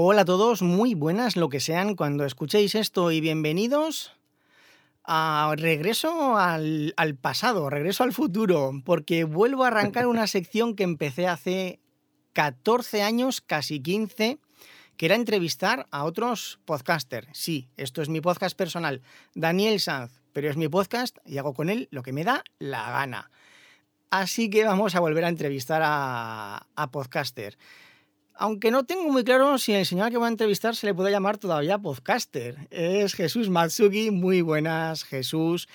Hola a todos, muy buenas lo que sean cuando escuchéis esto y bienvenidos a regreso al, al pasado, regreso al futuro, porque vuelvo a arrancar una sección que empecé hace 14 años, casi 15, que era entrevistar a otros podcasters. Sí, esto es mi podcast personal, Daniel Sanz, pero es mi podcast y hago con él lo que me da la gana. Así que vamos a volver a entrevistar a, a podcaster. Aunque no tengo muy claro si el señor que voy a entrevistar se le puede llamar todavía podcaster. Es Jesús Matsugi. Muy buenas, Jesús.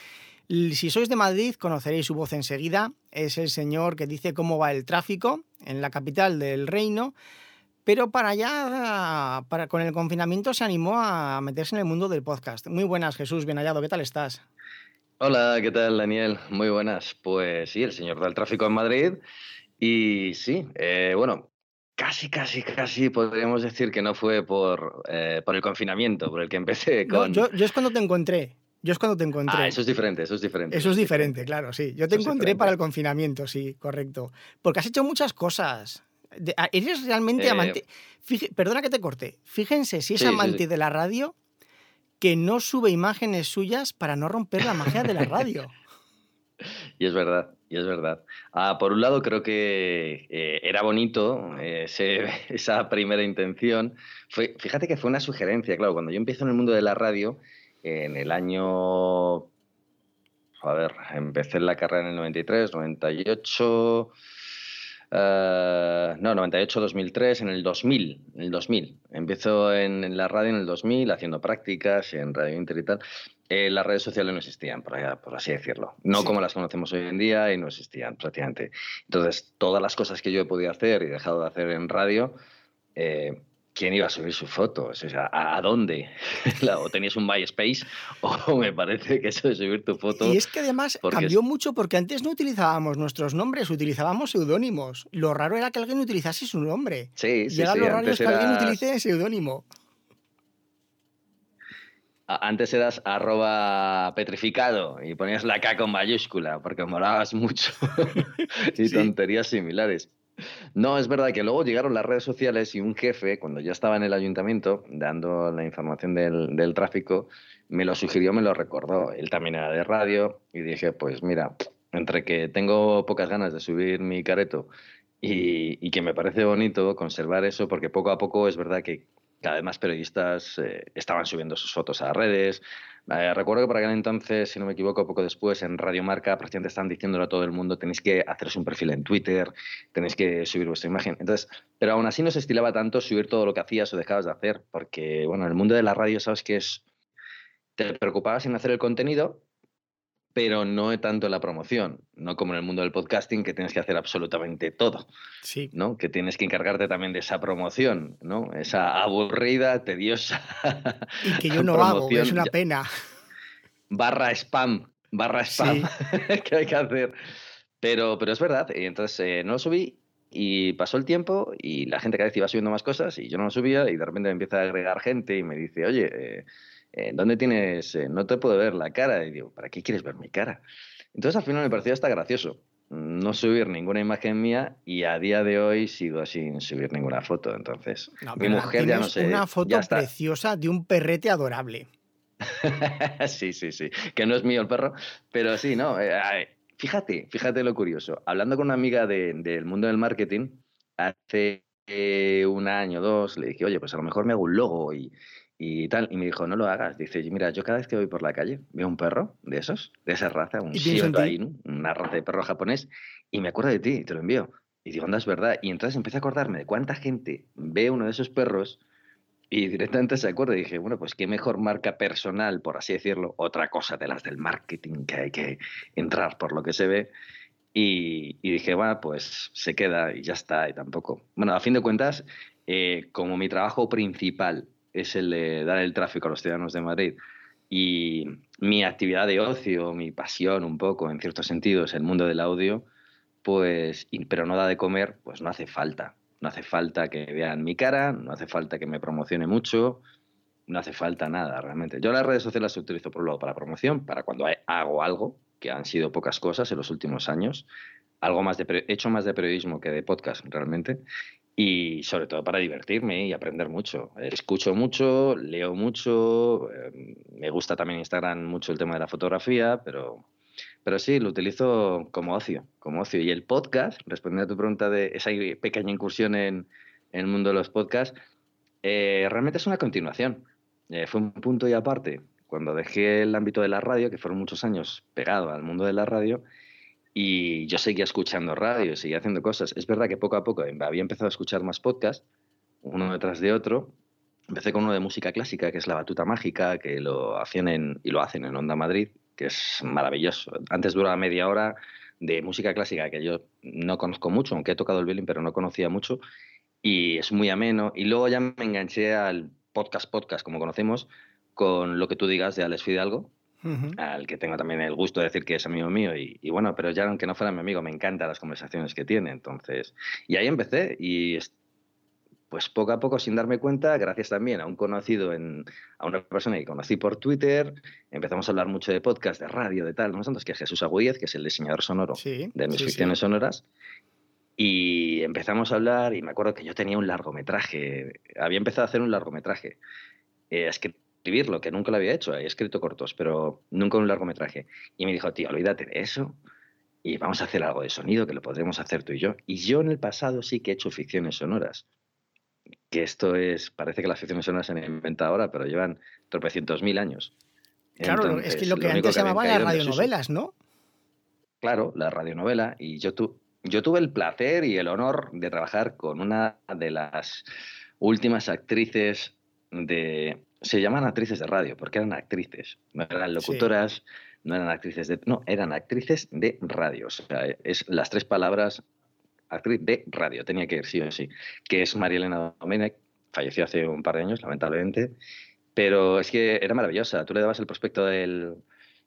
Si sois de Madrid, conoceréis su voz enseguida. Es el señor que dice cómo va el tráfico en la capital del reino. Pero para allá, para, con el confinamiento, se animó a meterse en el mundo del podcast. Muy buenas, Jesús, bien hallado. ¿Qué tal estás? Hola, ¿qué tal, Daniel? Muy buenas. Pues sí, el señor del tráfico en Madrid. Y sí, eh, bueno, Casi, casi, casi podríamos decir que no fue por, eh, por el confinamiento, por el que empecé con... yo, yo, es cuando te encontré. Yo es cuando te encontré. Ah, eso es diferente, eso es diferente. Eso es diferente, claro, sí. Yo te encontré para el confinamiento, sí, correcto. Porque has hecho muchas cosas. Ah, eres realmente eh... amante... perdona que te corte. Fíjense si es sí, amante sí, sí. de la radio que no sube imágenes suyas para no romper la magia de la radio. y es verdad, y es verdad. Ah, por un lado, creo que eh, era bonito eh, esa primera intención. Fue, fíjate que fue una sugerencia, claro, cuando yo empiezo en el mundo de la radio, en el año... A ver, empecé la carrera en el 93, 98... Uh, no, 98, 2003, en el 2000, en el 2000. Empezó en, en, la radio en el 2000 haciendo prácticas en Radio Inter y tal. Eh, las redes sociales no existían, por, allá, por así decirlo. No sí. como las conocemos hoy en día y no existían prácticamente. Entonces, todas las cosas que yo he podido hacer y dejado de hacer en radio, eh, ¿quién iba a subir sus fotos? O sea, ¿a, dónde? o tenías un MySpace o me parece que eso de subir tu foto... Y es que además cambió es... mucho porque antes no utilizábamos nuestros nombres, utilizábamos seudónimos. Lo raro era que alguien utilizase su nombre. Sí, sí, y ahora sí. lo raro es que era... alguien utilice seudónimo. Antes eras arroba petrificado y ponías la K con mayúscula porque molabas mucho y sí. tonterías similares. No, es verdad que luego llegaron las redes sociales y un jefe, cuando ya estaba en el ayuntamiento dando la información del, tráfico, me lo sugirió, me lo recordó. Él también era de radio y dije, pues mira, entre que tengo pocas ganas de subir mi careto y, y que me parece bonito conservar eso, porque poco a poco es verdad que cada vez más periodistas eh, estaban subiendo sus fotos a redes. Eh, recuerdo que por aquel entonces, si no me equivoco, poco después en Radio Marca prácticamente estaban diciéndolo a todo el mundo, tenéis que haceros un perfil en Twitter, tenéis que subir vuestra imagen. Entonces, pero aún así no se estilaba tanto subir todo lo que hacías o dejabas de hacer, porque, bueno, en el mundo de la radio sabes que es... Te preocupabas en hacer el contenido, pero no tanto en la promoción, no como en el mundo del podcasting que tienes que hacer absolutamente todo, sí. ¿no? Que tienes que encargarte también de esa promoción, ¿no? Esa aburrida, tediosa. Y que yo no hago, es una pena. Barra spam, barra spam sí. que hay que hacer. Pero, pero es verdad, y entonces eh, no lo subí y pasó el tiempo y la gente cada vez iba subiendo más cosas y yo no lo subía y de repente me empieza a agregar gente y me dice, oye, eh, ¿dónde tienes? Eh, no te puedo ver la cara. Y digo, ¿para qué quieres ver mi cara? Entonces al final me pareció hasta gracioso no subir ninguna imagen mía y a día de hoy sigo sin subir ninguna foto. Entonces, no, mi mujer ya no sé. Una foto preciosa de un perrete adorable. sí, sí, sí. Que no es mío el perro, pero sí, no. Eh, fíjate, fíjate lo curioso. Hablando con una amiga de, del mundo del marketing, hace eh, un año o dos, le dije, oye, pues a lo mejor me hago un logo y, y tal. Y me dijo, no lo hagas. Dice, mira, yo cada vez que voy por la calle veo un perro de esos, de esa raza, un Shiba Inu, una raza de perro japonés, y me acuerdo de ti y te lo envío. Y digo, anda, es verdad. Y entonces empecé a acordarme de cuánta gente ve uno de esos perros y directamente se acuerda. Y dije, bueno, pues qué mejor marca personal, por así decirlo, otra cosa de las del marketing que hay que entrar por lo que se ve. Y, y dije, bueno, pues se queda y ya está, y tampoco. Bueno, a fin de cuentas, eh, como mi trabajo principal es el de dar el tráfico a los ciudadanos de Madrid y mi actividad de ocio, mi pasión un poco, en ciertos sentidos, el mundo del audio, pues, pero no da de comer, pues no hace falta. No hace falta que vean mi cara, no hace falta que me promocione mucho, no hace falta nada realmente. Yo las redes sociales las utilizo por un lado para promoción, para cuando hago algo, que han sido pocas cosas en los últimos años, algo más de he hecho más de periodismo que de podcast realmente y sobre todo para divertirme y aprender mucho. Escucho mucho, leo mucho, em, me gusta también Instagram mucho el tema de la fotografía, pero, pero sí, lo utilizo como ocio, como ocio. Y el podcast, respondiendo a tu pregunta de esa pequeña incursión en, el mundo de los podcasts, eh, realmente es una continuación. Eh, fue un punto y aparte. Cuando dejé el ámbito de la radio, que fueron muchos años pegado al mundo de la radio, y yo seguía escuchando radio, seguía haciendo cosas. Es verdad que poco a poco había empezado a escuchar más podcasts, uno detrás de otro. Empecé con uno de música clásica, que es La Batuta Mágica, que lo hacían en, y lo hacen en Onda Madrid, que es maravilloso. Antes duraba media hora de música clásica, que yo no conozco mucho, aunque he tocado el violín, pero no conocía mucho, y es muy ameno. Y luego ya me enganché al podcast, podcast, como conocemos, con lo que tú digas de Alex Fidalgo, al que tengo también el gusto de decir que es amigo mío. Y, bueno, pero ya aunque no fuera mi amigo, me encantan las conversaciones que tiene. Entonces, y ahí empecé y pues poco a poco, sin darme cuenta, gracias también a un conocido, en, a una persona que conocí por Twitter, empezamos a hablar mucho de podcast, de radio, de tal, ¿no? que es Jesús Agüíez, que es el diseñador sonoro de mis ficciones sonoras. Y empezamos a hablar y me acuerdo que yo tenía un largometraje, había empezado a hacer un largometraje. Eh, es que escribirlo, que nunca lo había hecho, he escrito cortos, pero nunca un largometraje. Y me dijo, tío, olvídate de eso y vamos a hacer algo de sonido que lo podremos hacer tú y yo. Y yo en el pasado sí que he hecho ficciones sonoras. Que esto es, parece que las ficciones sonoras se han inventado ahora, pero llevan tropecientos mil años. Claro, es que lo que antes se llamaba las radionovelas, ¿no? Claro, la radionovela. Y yo, tu, yo tuve el placer y el honor de trabajar con una de las últimas actrices de, se llaman actrices de radio, porque eran actrices, no eran locutoras, no eran actrices de... No, eran actrices de radio. O sea, es las tres palabras actriz de radio, tenía que ir sí o sí, que es María Elena Domenech, falleció hace un par de años, lamentablemente, pero es que era maravillosa. Tú le dabas el prospecto del,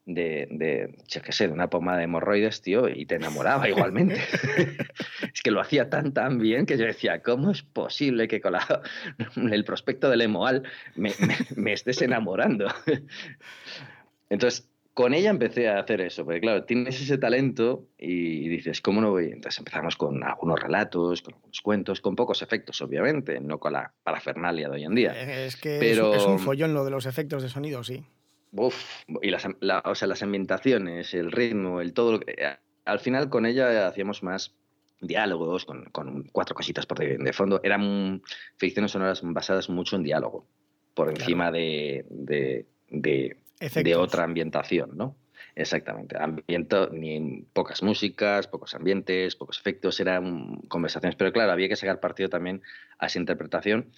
de, de qué sé, de una pomada de hemorroides, tío, y te enamoraba igualmente. es que lo hacía tan, tan bien que yo decía, ¿cómo es posible que con el prospecto del Emoal me, me, estés enamorando? Entonces, con ella empecé a hacer eso, porque claro, tienes ese talento y dices, ¿cómo no voy? Entonces empezamos con algunos relatos, con algunos cuentos, con pocos efectos, obviamente, no con la parafernalia de hoy en día. Es que Pero... es un follón lo de los efectos de sonido, sí. Uf, y las, o sea, las ambientaciones, el ritmo, el todo. Lo que, eh, al final con ella hacíamos más diálogos, con, con cuatro cositas por de, fondo. Eran ficciones sonoras basadas mucho en diálogo, por encima de, de, de, otra ambientación, ¿no? Exactamente. Ambiento, ni pocas músicas, pocos ambientes, pocos efectos, eran conversaciones. Pero claro, había que sacar partido también a esa interpretación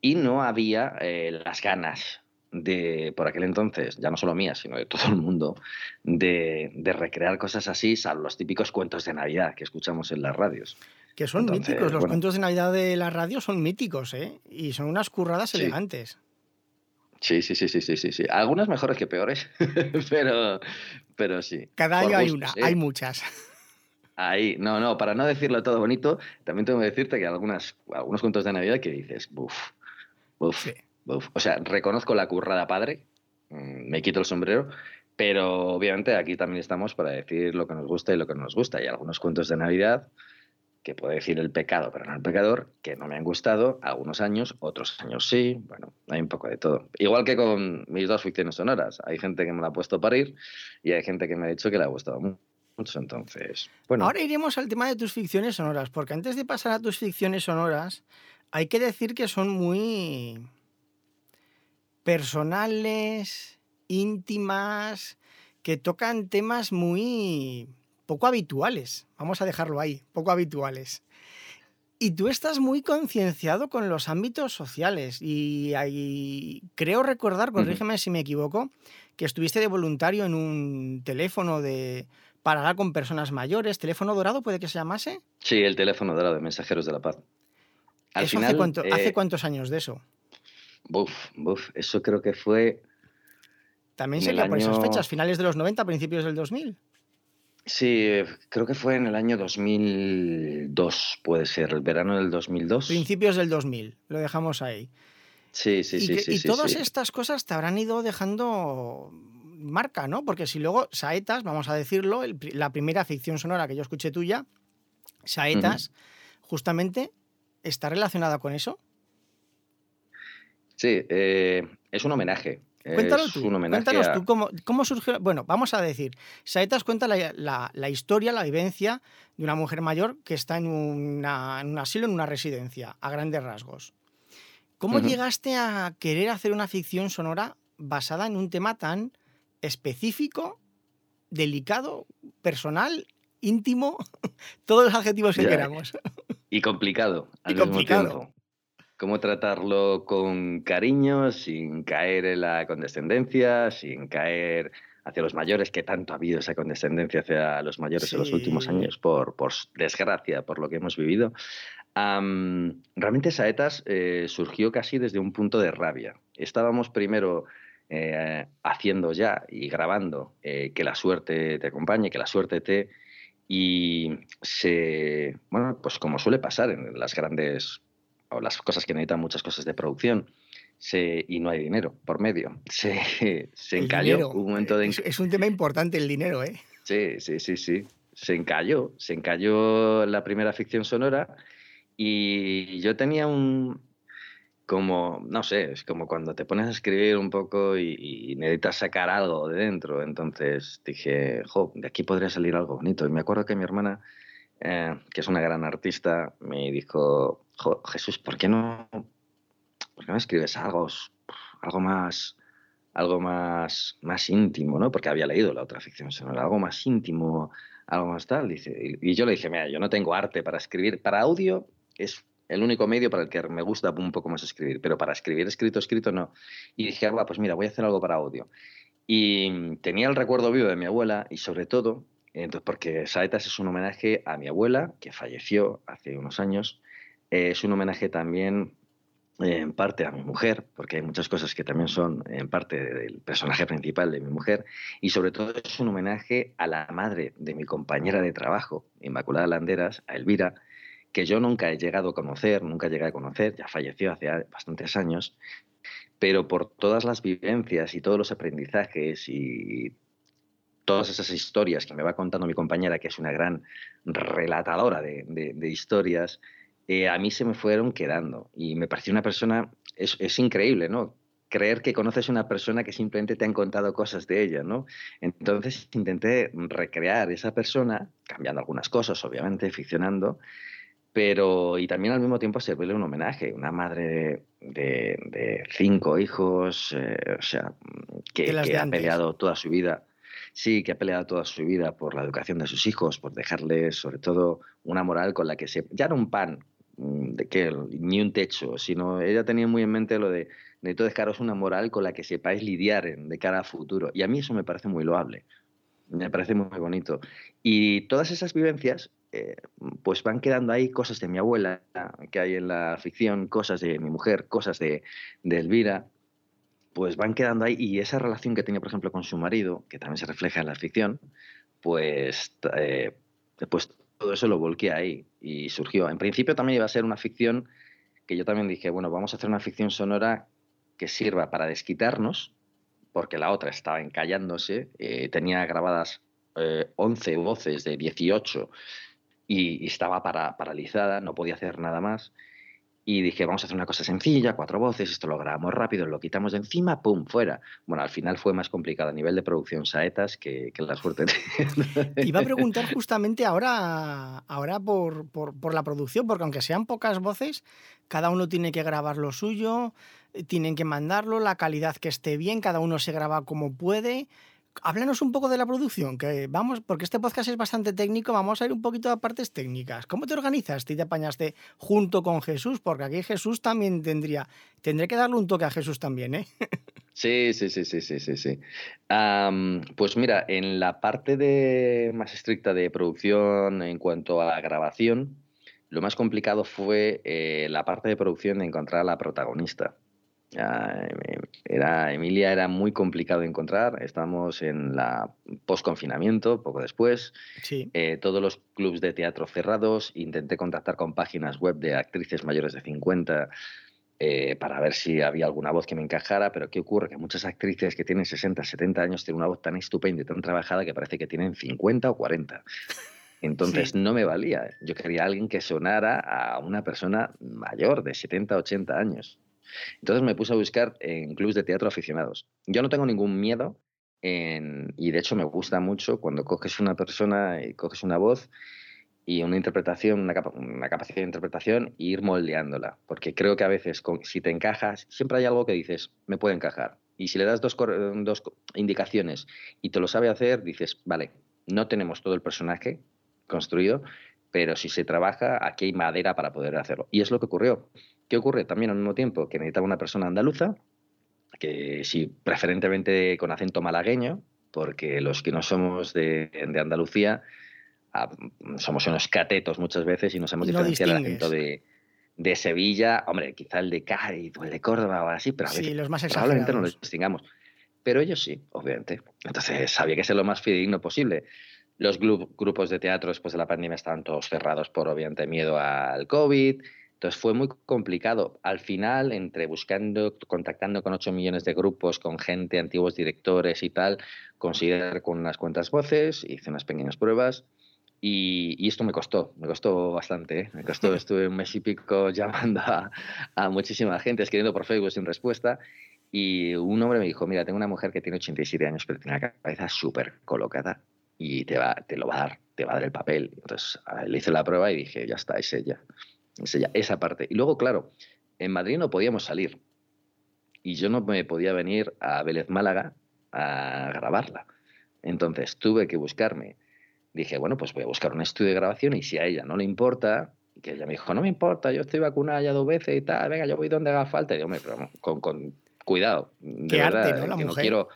y no había eh, las ganas de, por aquel entonces, ya no solo mía, sino de todo el mundo, de, recrear cosas así, salvo los típicos cuentos de Navidad que escuchamos en las radios. Que son míticos, los cuentos de Navidad de la radio son míticos, ¿eh? Y son unas curradas elegantes. Sí, sí, sí, sí, sí, sí, sí. Algunas mejores que peores, pero, pero sí. Cada año hay una, hay muchas. Ahí, no, no, para no decirlo todo bonito, también tengo que decirte que algunas, algunos cuentos de Navidad que dices, buf, O sea, reconozco la currada padre, mm, me quito el sombrero, pero obviamente aquí también estamos para decir lo que nos gusta y lo que no nos gusta. Hay algunos cuentos de Navidad que puede decir el pecado, pero no el pecador, que no me han gustado algunos años, otros años sí, bueno, hay un poco de todo. Igual que con mis dos ficciones sonoras, hay gente que me la ha puesto a parir y hay gente que me ha dicho que le ha gustado mucho, entonces, bueno. Ahora iremos al tema de tus ficciones sonoras, porque antes de pasar a tus ficciones sonoras, hay que decir que son muy personales, íntimas, que tocan temas muy poco habituales. Vamos a dejarlo ahí, poco habituales. Y tú estás muy concienciado con los ámbitos sociales y creo recordar, corrígeme si me equivoco, que estuviste de voluntario en un teléfono de para hablar con personas mayores, teléfono dorado puede que se llamase. Sí, el teléfono dorado de Mensajeros de la Paz. hace, ¿Hace eh, cuántos años de eso? Buf, buf, eso creo que fue. También sería por esas fechas, finales de los 90, principios del 2000. Sí, creo que fue en el año 2002, puede ser, el verano del 2002. Principios del 2000, lo dejamos ahí. Sí, sí, sí. y todas estas cosas te habrán ido dejando marca, ¿no? Porque si luego Saetas, vamos a decirlo, la primera ficción sonora que yo escuché tuya, Saetas, justamente está relacionada con eso? Sí, eh, es un homenaje. Cuéntalo tú, cuéntanos tú cómo, surgió. Bueno, vamos a decir, Saetas cuenta la, historia, la vivencia de una mujer mayor que está en, un asilo, en una residencia, a grandes rasgos. ¿Cómo llegaste a querer hacer una ficción sonora basada en un tema tan específico, delicado, personal, íntimo, todos los adjetivos que queramos? Y complicado. y complicado cómo tratarlo con cariño, sin caer en la condescendencia, sin caer hacia los mayores, que tanto ha habido esa condescendencia hacia los mayores en los últimos años, por, por, desgracia, por lo que hemos vivido. realmente Saetas eh, surgió casi desde un punto de rabia. Estábamos primero eh, haciendo ya y grabando eh, que la suerte te acompañe, que la suerte te... Y se, bueno, pues como suele pasar en las grandes o las cosas que necesitan muchas cosas de producción, se, y no hay dinero por medio. Se, se encalló. un momento de... es, un tema importante el dinero, ¿eh? Sí, sí, sí, sí. Se encalló. Se encalló la primera ficción sonora y yo tenía un... Como, no sé, es como cuando te pones a escribir un poco y, necesitas sacar algo de dentro. Entonces dije, jo, de aquí podría salir algo bonito. Y me acuerdo que mi hermana, eh, que es una gran artista, me dijo, Jesús, ¿por qué no, por qué no escribes algo, algo más algo más, más íntimo, ¿no? Porque había leído la otra ficción algo más íntimo, algo más tal. Dice, y, yo le dije, mira, yo no tengo arte para escribir. Para audio es el único medio para el que me gusta un poco más escribir, pero para escribir escrito, escrito no. Y dije, ah, pues mira, voy a hacer algo para audio. Y tenía el recuerdo vivo de mi abuela y sobre todo, entonces, porque Saetas es un homenaje a mi abuela, que falleció hace unos años, es un homenaje también eh, en parte a mi mujer, porque hay muchas cosas que también son en parte del personaje principal de mi mujer, y sobre todo es un homenaje a la madre de mi compañera de trabajo, Inmaculada Landeras, a Elvira, que yo nunca he llegado a conocer, nunca llegué a conocer, ya falleció hace bastantes años, pero por todas las vivencias y todos los aprendizajes y todas esas historias que me va contando mi compañera, que es una gran relatadora de historias, eh, a mí se me fueron quedando. Y me pareció una persona, es, increíble, ¿no? Creer que conoces a una persona que simplemente te han contado cosas de ella, ¿no? Entonces intenté recrear esa persona, cambiando algunas cosas, obviamente, ficcionando, pero y también al mismo tiempo servirle un homenaje, una madre de, cinco hijos, eh, o sea, que, ha peleado toda su vida sí, que ha peleado toda su vida por la educación de sus hijos, por dejarles sobre todo una moral con la que se... Ya era un pan Mm, de que ni un techo, sino ella tenía muy en mente lo de necesito dejaros una moral con la que sepáis lidiar de cara a futuro. Y a mí eso me parece muy loable, me parece muy bonito. Y todas esas vivencias, eh, pues van quedando ahí cosas de mi abuela que hay en la ficción, cosas de mi mujer, cosas de, de Elvira, pues van quedando ahí. Y esa relación que tenía, por ejemplo, con su marido, que también se refleja en la ficción, pues, eh, pues todo eso lo volqué ahí y surgió. En principio también iba a ser una ficción que yo también dije, bueno, vamos a hacer una ficción sonora que sirva para desquitarnos, porque la otra estaba encallándose, eh, tenía grabadas 11 eh, voces de 18 y, y estaba para, paralizada, no podía hacer nada más. Y dije, vamos a hacer una cosa sencilla, cuatro voces, esto lo grabamos rápido, lo quitamos de encima, ¡pum!, fuera. Bueno, al final fue más complicado a nivel de producción saetas que, que la suerte. Iba a preguntar justamente ahora, ahora por, por, por, la producción, porque aunque sean pocas voces, cada uno tiene que grabar lo suyo, tienen que mandarlo, la calidad que esté bien, cada uno se graba como puede háblanos un poco de la producción, que vamos, porque este podcast es bastante técnico, vamos a ir un poquito a partes técnicas. ¿Cómo te organizaste y te apañaste junto con Jesús? Porque aquí Jesús también tendría, tendré que darle un toque a Jesús también, ¿eh? Sí, sí, sí, sí, sí, sí, sí. pues mira, en la parte de, más estricta de producción en cuanto a grabación, lo más complicado fue eh, la parte de producción de encontrar a la protagonista. Era, Emilia era muy complicado de encontrar. Estamos en la post-confinamiento, poco después. Eh, todos los clubs de teatro cerrados. Intenté contactar con páginas web de actrices mayores de 50 eh, para ver si había alguna voz que me encajara. Pero ¿qué ocurre? Que muchas actrices que tienen 60, 70 años tienen una voz tan estupenda y tan trabajada que parece que tienen 50 o 40. Entonces no me valía. Yo quería alguien que sonara a una persona mayor, de 70, 80 años. Entonces me puse a buscar en clubes de teatro aficionados. Yo no tengo ningún miedo y de hecho me gusta mucho cuando coges una persona y coges una voz y una interpretación, una, capacidad de interpretación e ir moldeándola. Porque creo que a veces si te encajas, siempre hay algo que dices, me puede encajar. Y si le das dos, dos indicaciones y te lo sabe hacer, dices, vale, no tenemos todo el personaje construido, pero si se trabaja, aquí hay madera para poder hacerlo. Y es lo que ocurrió. ¿Qué ocurre? También al mismo tiempo que necesitaba una persona andaluza, que sí, preferentemente con acento malagueño, porque los que no somos de, Andalucía ah, somos unos catetos muchas veces y nos hemos diferenciado el acento de, de, Sevilla, hombre, quizá el de Cádiz o el de Córdoba o así, pero a veces los más probablemente no los distingamos. Pero ellos sí, obviamente. Entonces había que ser lo más fidedigno posible. Los grupos de teatro después de la pandemia estaban todos cerrados por, obviamente, miedo al COVID. Entonces fue muy complicado. Al final, entre buscando, contactando con 8 millones de grupos, con gente, antiguos directores y tal, conseguir con unas cuantas voces, hice unas pequeñas pruebas y, esto me costó, me costó bastante. ¿eh? Me costó, estuve un mes y pico llamando a, a muchísima gente, escribiendo por Facebook sin respuesta. Y un hombre me dijo, mira, tengo una mujer que tiene 87 años, pero tiene la cabeza súper colocada y te, va, te lo va a dar, te va a dar el papel. Entonces le hice la prueba y dije, ya está, es ella esa parte. Y luego, claro, en Madrid no podíamos salir. Y yo no me podía venir a Vélez Málaga a grabarla. Entonces tuve que buscarme. Dije, bueno, pues voy a buscar un estudio de grabación y si a ella no le importa, que ella me dijo, no me importa, yo estoy vacunada ya dos veces y tal, venga, yo voy donde haga falta. Y yo, me, con, con cuidado. De Qué arte, ¿no? La que mujer. quiero...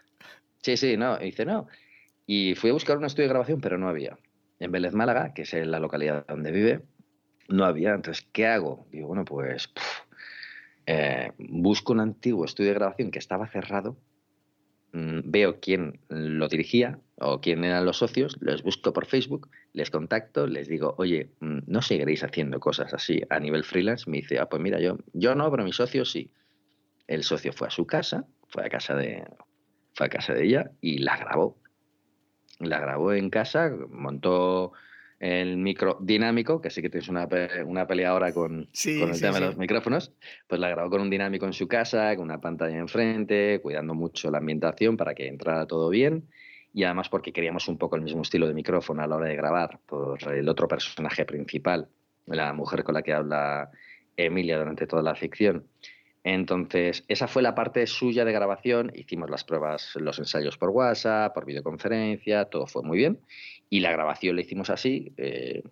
Sí, sí, no. Y dice, no. Y fui a buscar un estudio de grabación, pero no había. En Vélez Málaga, que es la localidad donde vive, no había. Entonces, ¿qué hago? Digo, bueno, pues eh, busco un antiguo estudio de grabación que estaba cerrado, mm, veo quién lo dirigía o quién eran los socios, los busco por Facebook, les contacto, les digo, oye, mm, ¿no seguiréis haciendo cosas así a nivel freelance? Me dice, ah, pues mira, yo, yo no, pero mi socio sí. El socio fue a su casa, fue a casa de, fue a casa de ella y la grabó. La grabó en casa, montó el micro dinámico, que sí que tienes una, una pelea ahora con, con el tema de los micrófonos, pues la grabó con un dinámico en su casa, con una pantalla enfrente, cuidando mucho la ambientación para que entrara todo bien y además porque queríamos un poco el mismo estilo de micrófono a la hora de grabar por el otro personaje principal, la mujer con la que habla Emilia durante toda la ficción. Entonces, esa fue la parte suya de grabación. Hicimos las pruebas, los ensayos por WhatsApp, por videoconferencia, todo fue muy bien. Y la grabación la hicimos así, eh,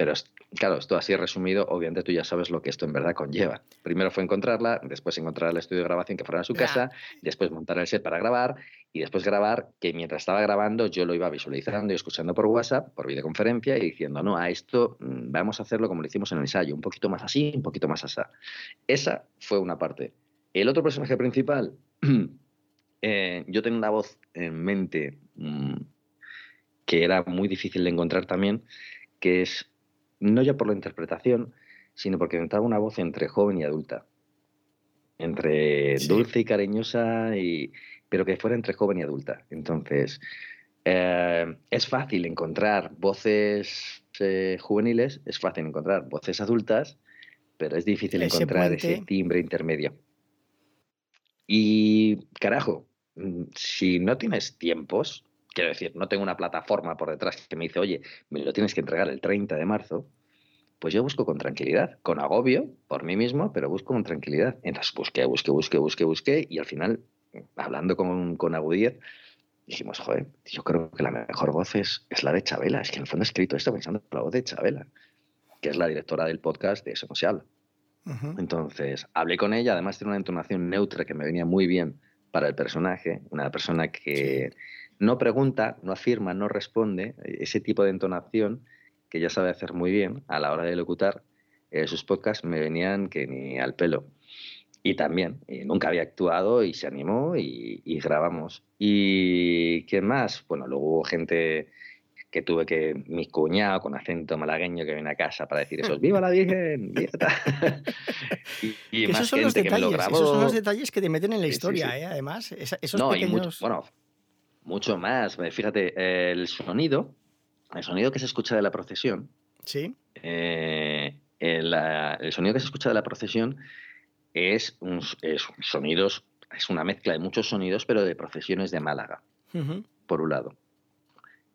pero claro, esto así resumido, obviamente tú ya sabes lo que esto en verdad conlleva. Primero fue encontrarla, después encontrar el estudio de grabación que fuera en su casa, después montar el set para grabar y después grabar que mientras estaba grabando yo lo iba visualizando y escuchando por WhatsApp, por videoconferencia y diciendo, no, a esto mm, vamos a hacerlo como lo hicimos en el ensayo, un poquito más así, un poquito más así. Esa fue una parte. El otro personaje principal, eh, yo tengo una voz en mente mm, que era muy difícil de encontrar también, que es no ya por la interpretación, sino porque necesitaba una voz entre joven y adulta, entre dulce y cariñosa, y, pero que fuera entre joven y adulta. Entonces, eh, es fácil encontrar voces eh, juveniles, es fácil encontrar voces adultas, pero es difícil encontrar ese timbre intermedio. Y carajo, mm, si no tienes tiempos, Quiero decir, no tengo una plataforma por detrás que me dice, oye, me lo tienes que entregar el 30 de marzo. Pues yo busco con tranquilidad, con agobio por mí mismo, pero busco con tranquilidad. Entonces busqué, busqué, busqué, busqué, busqué y al final, hablando con, con Agudíez, dijimos, joder, yo creo que la mejor voz es, la de Chabela. Es que en el fondo he escrito esto pensando en la voz de Chabela, que es la directora del podcast de Eso no Entonces, hablé con ella, además tiene una entonación neutra que me venía muy bien para el personaje, una persona que no pregunta, no afirma, no responde, ese tipo de entonación que ya sabe hacer muy bien a la hora de locutar, eh, sus podcasts me venían que ni al pelo. Y también, nunca había actuado y se animó y, grabamos. ¿Y qué más? Bueno, luego hubo gente que tuve que, mi cuñado con acento malagueño que viene a casa para decir eso, ¡Viva la Virgen! y, más gente que me lo grabó. Esos son los detalles que te meten en la historia, ¿eh? además. Esos no, pequeños... bueno, mucho más. Fíjate, el sonido el sonido que se escucha de la procesión. Sí. Eh, el, el, sonido que se escucha de la procesión es, un, es sonidos, es una mezcla de muchos sonidos, pero de procesiones de Málaga, por un lado.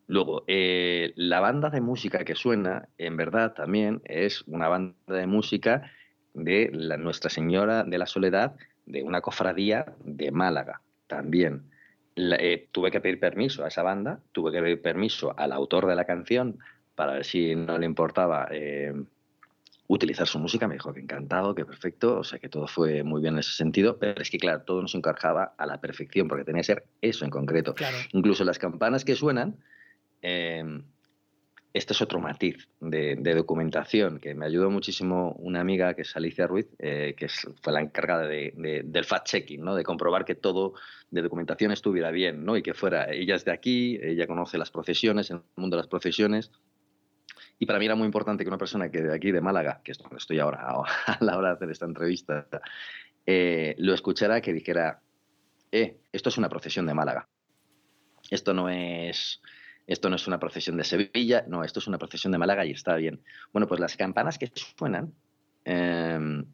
Luego, eh, la banda de música que suena, en verdad, también es una banda de música de la Nuestra Señora de la Soledad, de una cofradía de Málaga, también. Eh, tuve que pedir permiso a esa banda, tuve que pedir permiso al autor de la canción para ver si no le importaba eh, utilizar su música. Me dijo que encantado, que perfecto, o sea que todo fue muy bien en ese sentido, pero es que claro, todo nos encajaba a la perfección porque tenía que ser eso en concreto. Incluso las campanas que suenan, Em, este es otro matiz de, documentación que me ayudó muchísimo una amiga que es Alicia Ruiz, eh, que fue la encargada del fact-checking, ¿no? de comprobar que todo de documentación estuviera bien ¿no? y que fuera. Ella es de aquí, ella conoce las procesiones, el mundo de las procesiones. Y para mí era muy importante que una persona que de aquí, de Málaga, que es donde estoy ahora a la hora de hacer esta entrevista, eh, lo escuchara, que dijera, eh, esto es una procesión de Málaga. Esto no es esto no es una procesión de Sevilla, no, esto es una procesión de Málaga y está bien. Bueno, pues las campanas que suenan, em,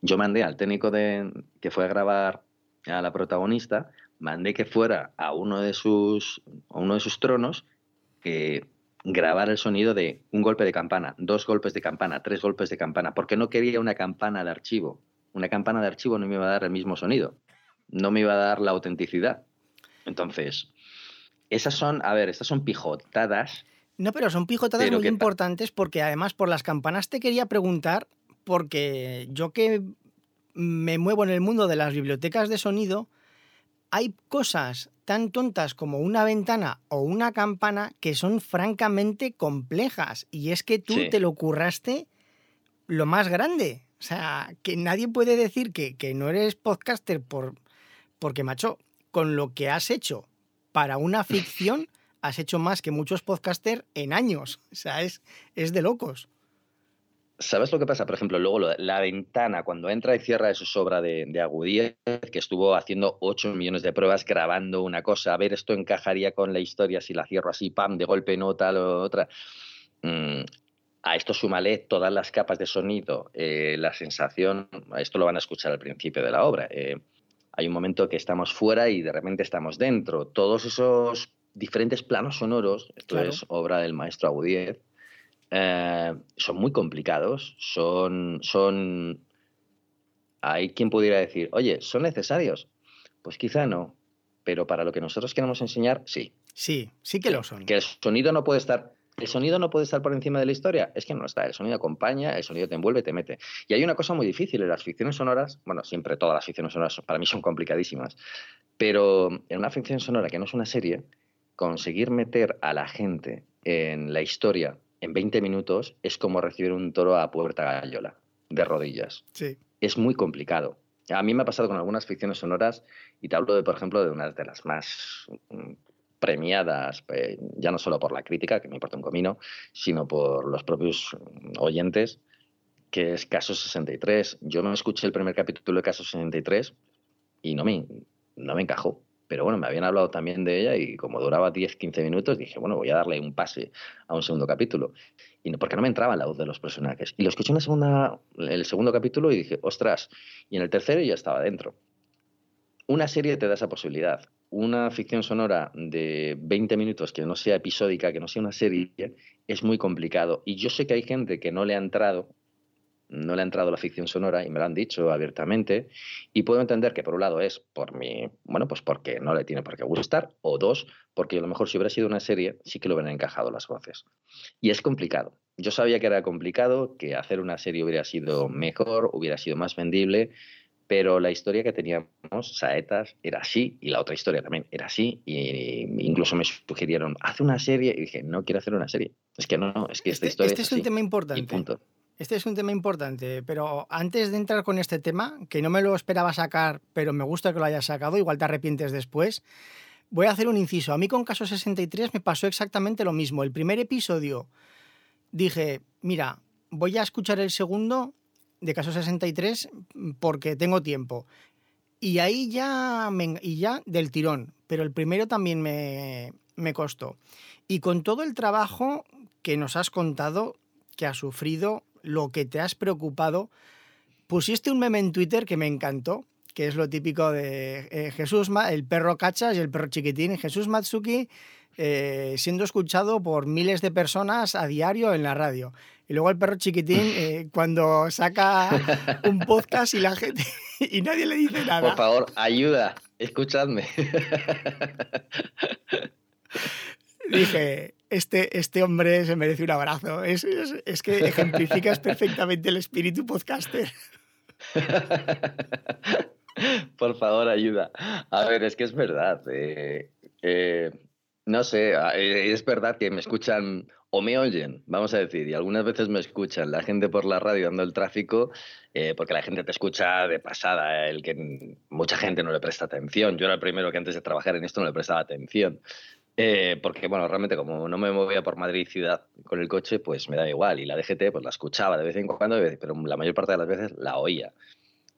yo mandé al técnico de, que fue a grabar a la protagonista, mandé que fuera a uno de sus, a uno de sus tronos que grabar el sonido de un golpe de campana, dos golpes de campana, tres golpes de campana, porque no quería una campana de archivo. Una campana de archivo no me iba a dar el mismo sonido, no me iba a dar la autenticidad. Entonces, esas son, a ver, estas son pijotadas. No, pero son pijotadas muy importantes porque además por las campanas te quería preguntar, porque yo que me muevo en el mundo de las bibliotecas de sonido, hay cosas tan tontas como una ventana o una campana que son francamente complejas. Y es que tú te lo curraste lo más grande. O sea, que nadie puede decir que, que no eres podcaster por, porque, macho, con lo que has hecho para una ficción has hecho más que muchos podcasters en años. O sea, es, es de locos. ¿Sabes lo que pasa? Por ejemplo, luego la ventana, cuando entra y cierra, eso es obra de, de que estuvo haciendo 8 millones de pruebas grabando una cosa. A ver, esto encajaría con la historia si la cierro así, pam, de golpe, no tal o otra. Mm, a esto súmale todas las capas de sonido, eh, la sensación, esto lo van a escuchar al principio de la obra. Eh, hay un momento que estamos fuera y de repente estamos dentro. Todos esos diferentes planos sonoros, esto es obra del maestro Agudíez, eh, son muy complicados, son, son... Hay quien pudiera decir, oye, ¿son necesarios? Pues quizá no, pero para lo que nosotros queremos enseñar, sí. Sí, sí que lo son. Que el sonido no puede estar ¿El sonido no puede estar por encima de la historia? Es que no está. El sonido acompaña, el sonido te envuelve, te mete. Y hay una cosa muy difícil en las ficciones sonoras, bueno, siempre todas las ficciones sonoras para mí son complicadísimas, pero en una ficción sonora que no es una serie, conseguir meter a la gente en la historia en 20 minutos es como recibir un toro a puerta gallola, de rodillas. Sí. Es muy complicado. A mí me ha pasado con algunas ficciones sonoras y te hablo, de, por ejemplo, de una de las más premiadas, pues, ya no solo por la crítica, que me importa un comino, sino por los propios oyentes, que es Caso 63. Yo me escuché el primer capítulo de Caso 63 y no me, no me encajó. Pero bueno, me habían hablado también de ella y como duraba 10, 15 minutos, dije, bueno, voy a darle un pase a un segundo capítulo. Y no, porque no me entraba la voz de los personajes. Y lo escuché en segunda, el segundo capítulo y dije, ostras. Y en el tercero ya estaba dentro. Una serie te da esa posibilidad una ficción sonora de 20 minutos que no sea episódica, que no sea una serie, es muy complicado. Y yo sé que hay gente que no le ha entrado, no le ha entrado la ficción sonora y me lo han dicho abiertamente. Y puedo entender que por un lado es por mi, bueno, pues porque no le tiene por qué gustar, o dos, porque a lo mejor si hubiera sido una serie sí que lo hubieran encajado las voces. Y es complicado. Yo sabía que era complicado, que hacer una serie hubiera sido mejor, hubiera sido más vendible, pero la historia que teníamos, Saetas, era así, y la otra historia también era así, y incluso me sugirieron, haz una serie, y dije, no quiero hacer una serie. Es que no, no es que esta este, historia este es, un tema importante. Este es un tema importante, pero antes de entrar con este tema, que no me lo esperaba sacar, pero me gusta que lo hayas sacado, igual te arrepientes después, voy a hacer un inciso. A mí con Caso 63 me pasó exactamente lo mismo. El primer episodio dije, mira, voy a escuchar el segundo de caso 63 porque tengo tiempo. Y ahí ya, y ya del tirón. Pero el primero también me, me costó. Y con todo el trabajo que nos has contado, que has sufrido, lo que te has preocupado, pusiste un meme en Twitter que me encantó, que es lo típico de eh, Jesús, el perro cachas y el perro chiquitín. Jesús Matsuki eh, siendo escuchado por miles de personas a diario en la radio. Y luego el perro chiquitín, eh, cuando saca un podcast y la gente y nadie le dice nada. Por favor, ayuda, escuchadme. Dije, este, este hombre se merece un abrazo. Es, es, que ejemplificas perfectamente el espíritu podcaster. Por favor, ayuda. A ver, es que es verdad. Eh, eh, no sé, es verdad que me escuchan o me oyen, vamos a decir, y algunas veces me escuchan la gente por la radio dando el tráfico, eh, porque la gente te escucha de pasada, el que mucha gente no le presta atención. Yo era el primero que antes de trabajar en esto no le prestaba atención. Eh, porque, bueno, realmente como no me movía por Madrid ciudad con el coche, pues me da igual. Y la DGT, pues la escuchaba de vez en cuando, pero la mayor parte de las veces la oía.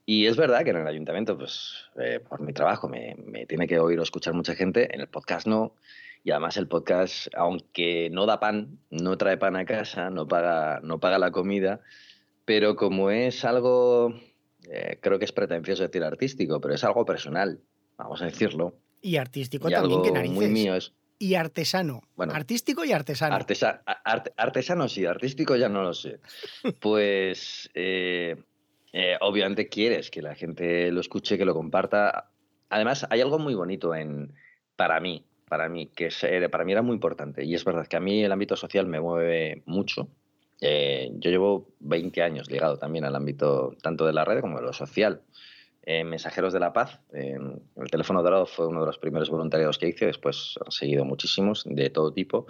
Y es verdad que en el ayuntamiento, pues eh, por mi trabajo, me, me, tiene que oír o escuchar mucha gente. En el podcast no. Y además el podcast, aunque no da pan, no trae pan a casa, no paga, no paga la comida, pero como es algo, eh, creo que es pretencioso decir artístico, pero es algo personal, vamos a decirlo. Y artístico también, que narices. Muy mío es y artesano. Bueno, artístico y artesano. artesano sí, artístico ya no lo sé. Pues eh, eh, obviamente quieres que la gente lo escuche, que lo comparta. Además, hay algo muy bonito en, para mí, para mí, que para mí era muy importante. Y es verdad que a mí el ámbito social me mueve mucho. Eh, yo llevo 20 años ligado también al ámbito tanto de la red como de lo social. Mensajeros de la Paz. el teléfono dorado fue uno de los primeros voluntariados que hice, después han seguido muchísimos de todo tipo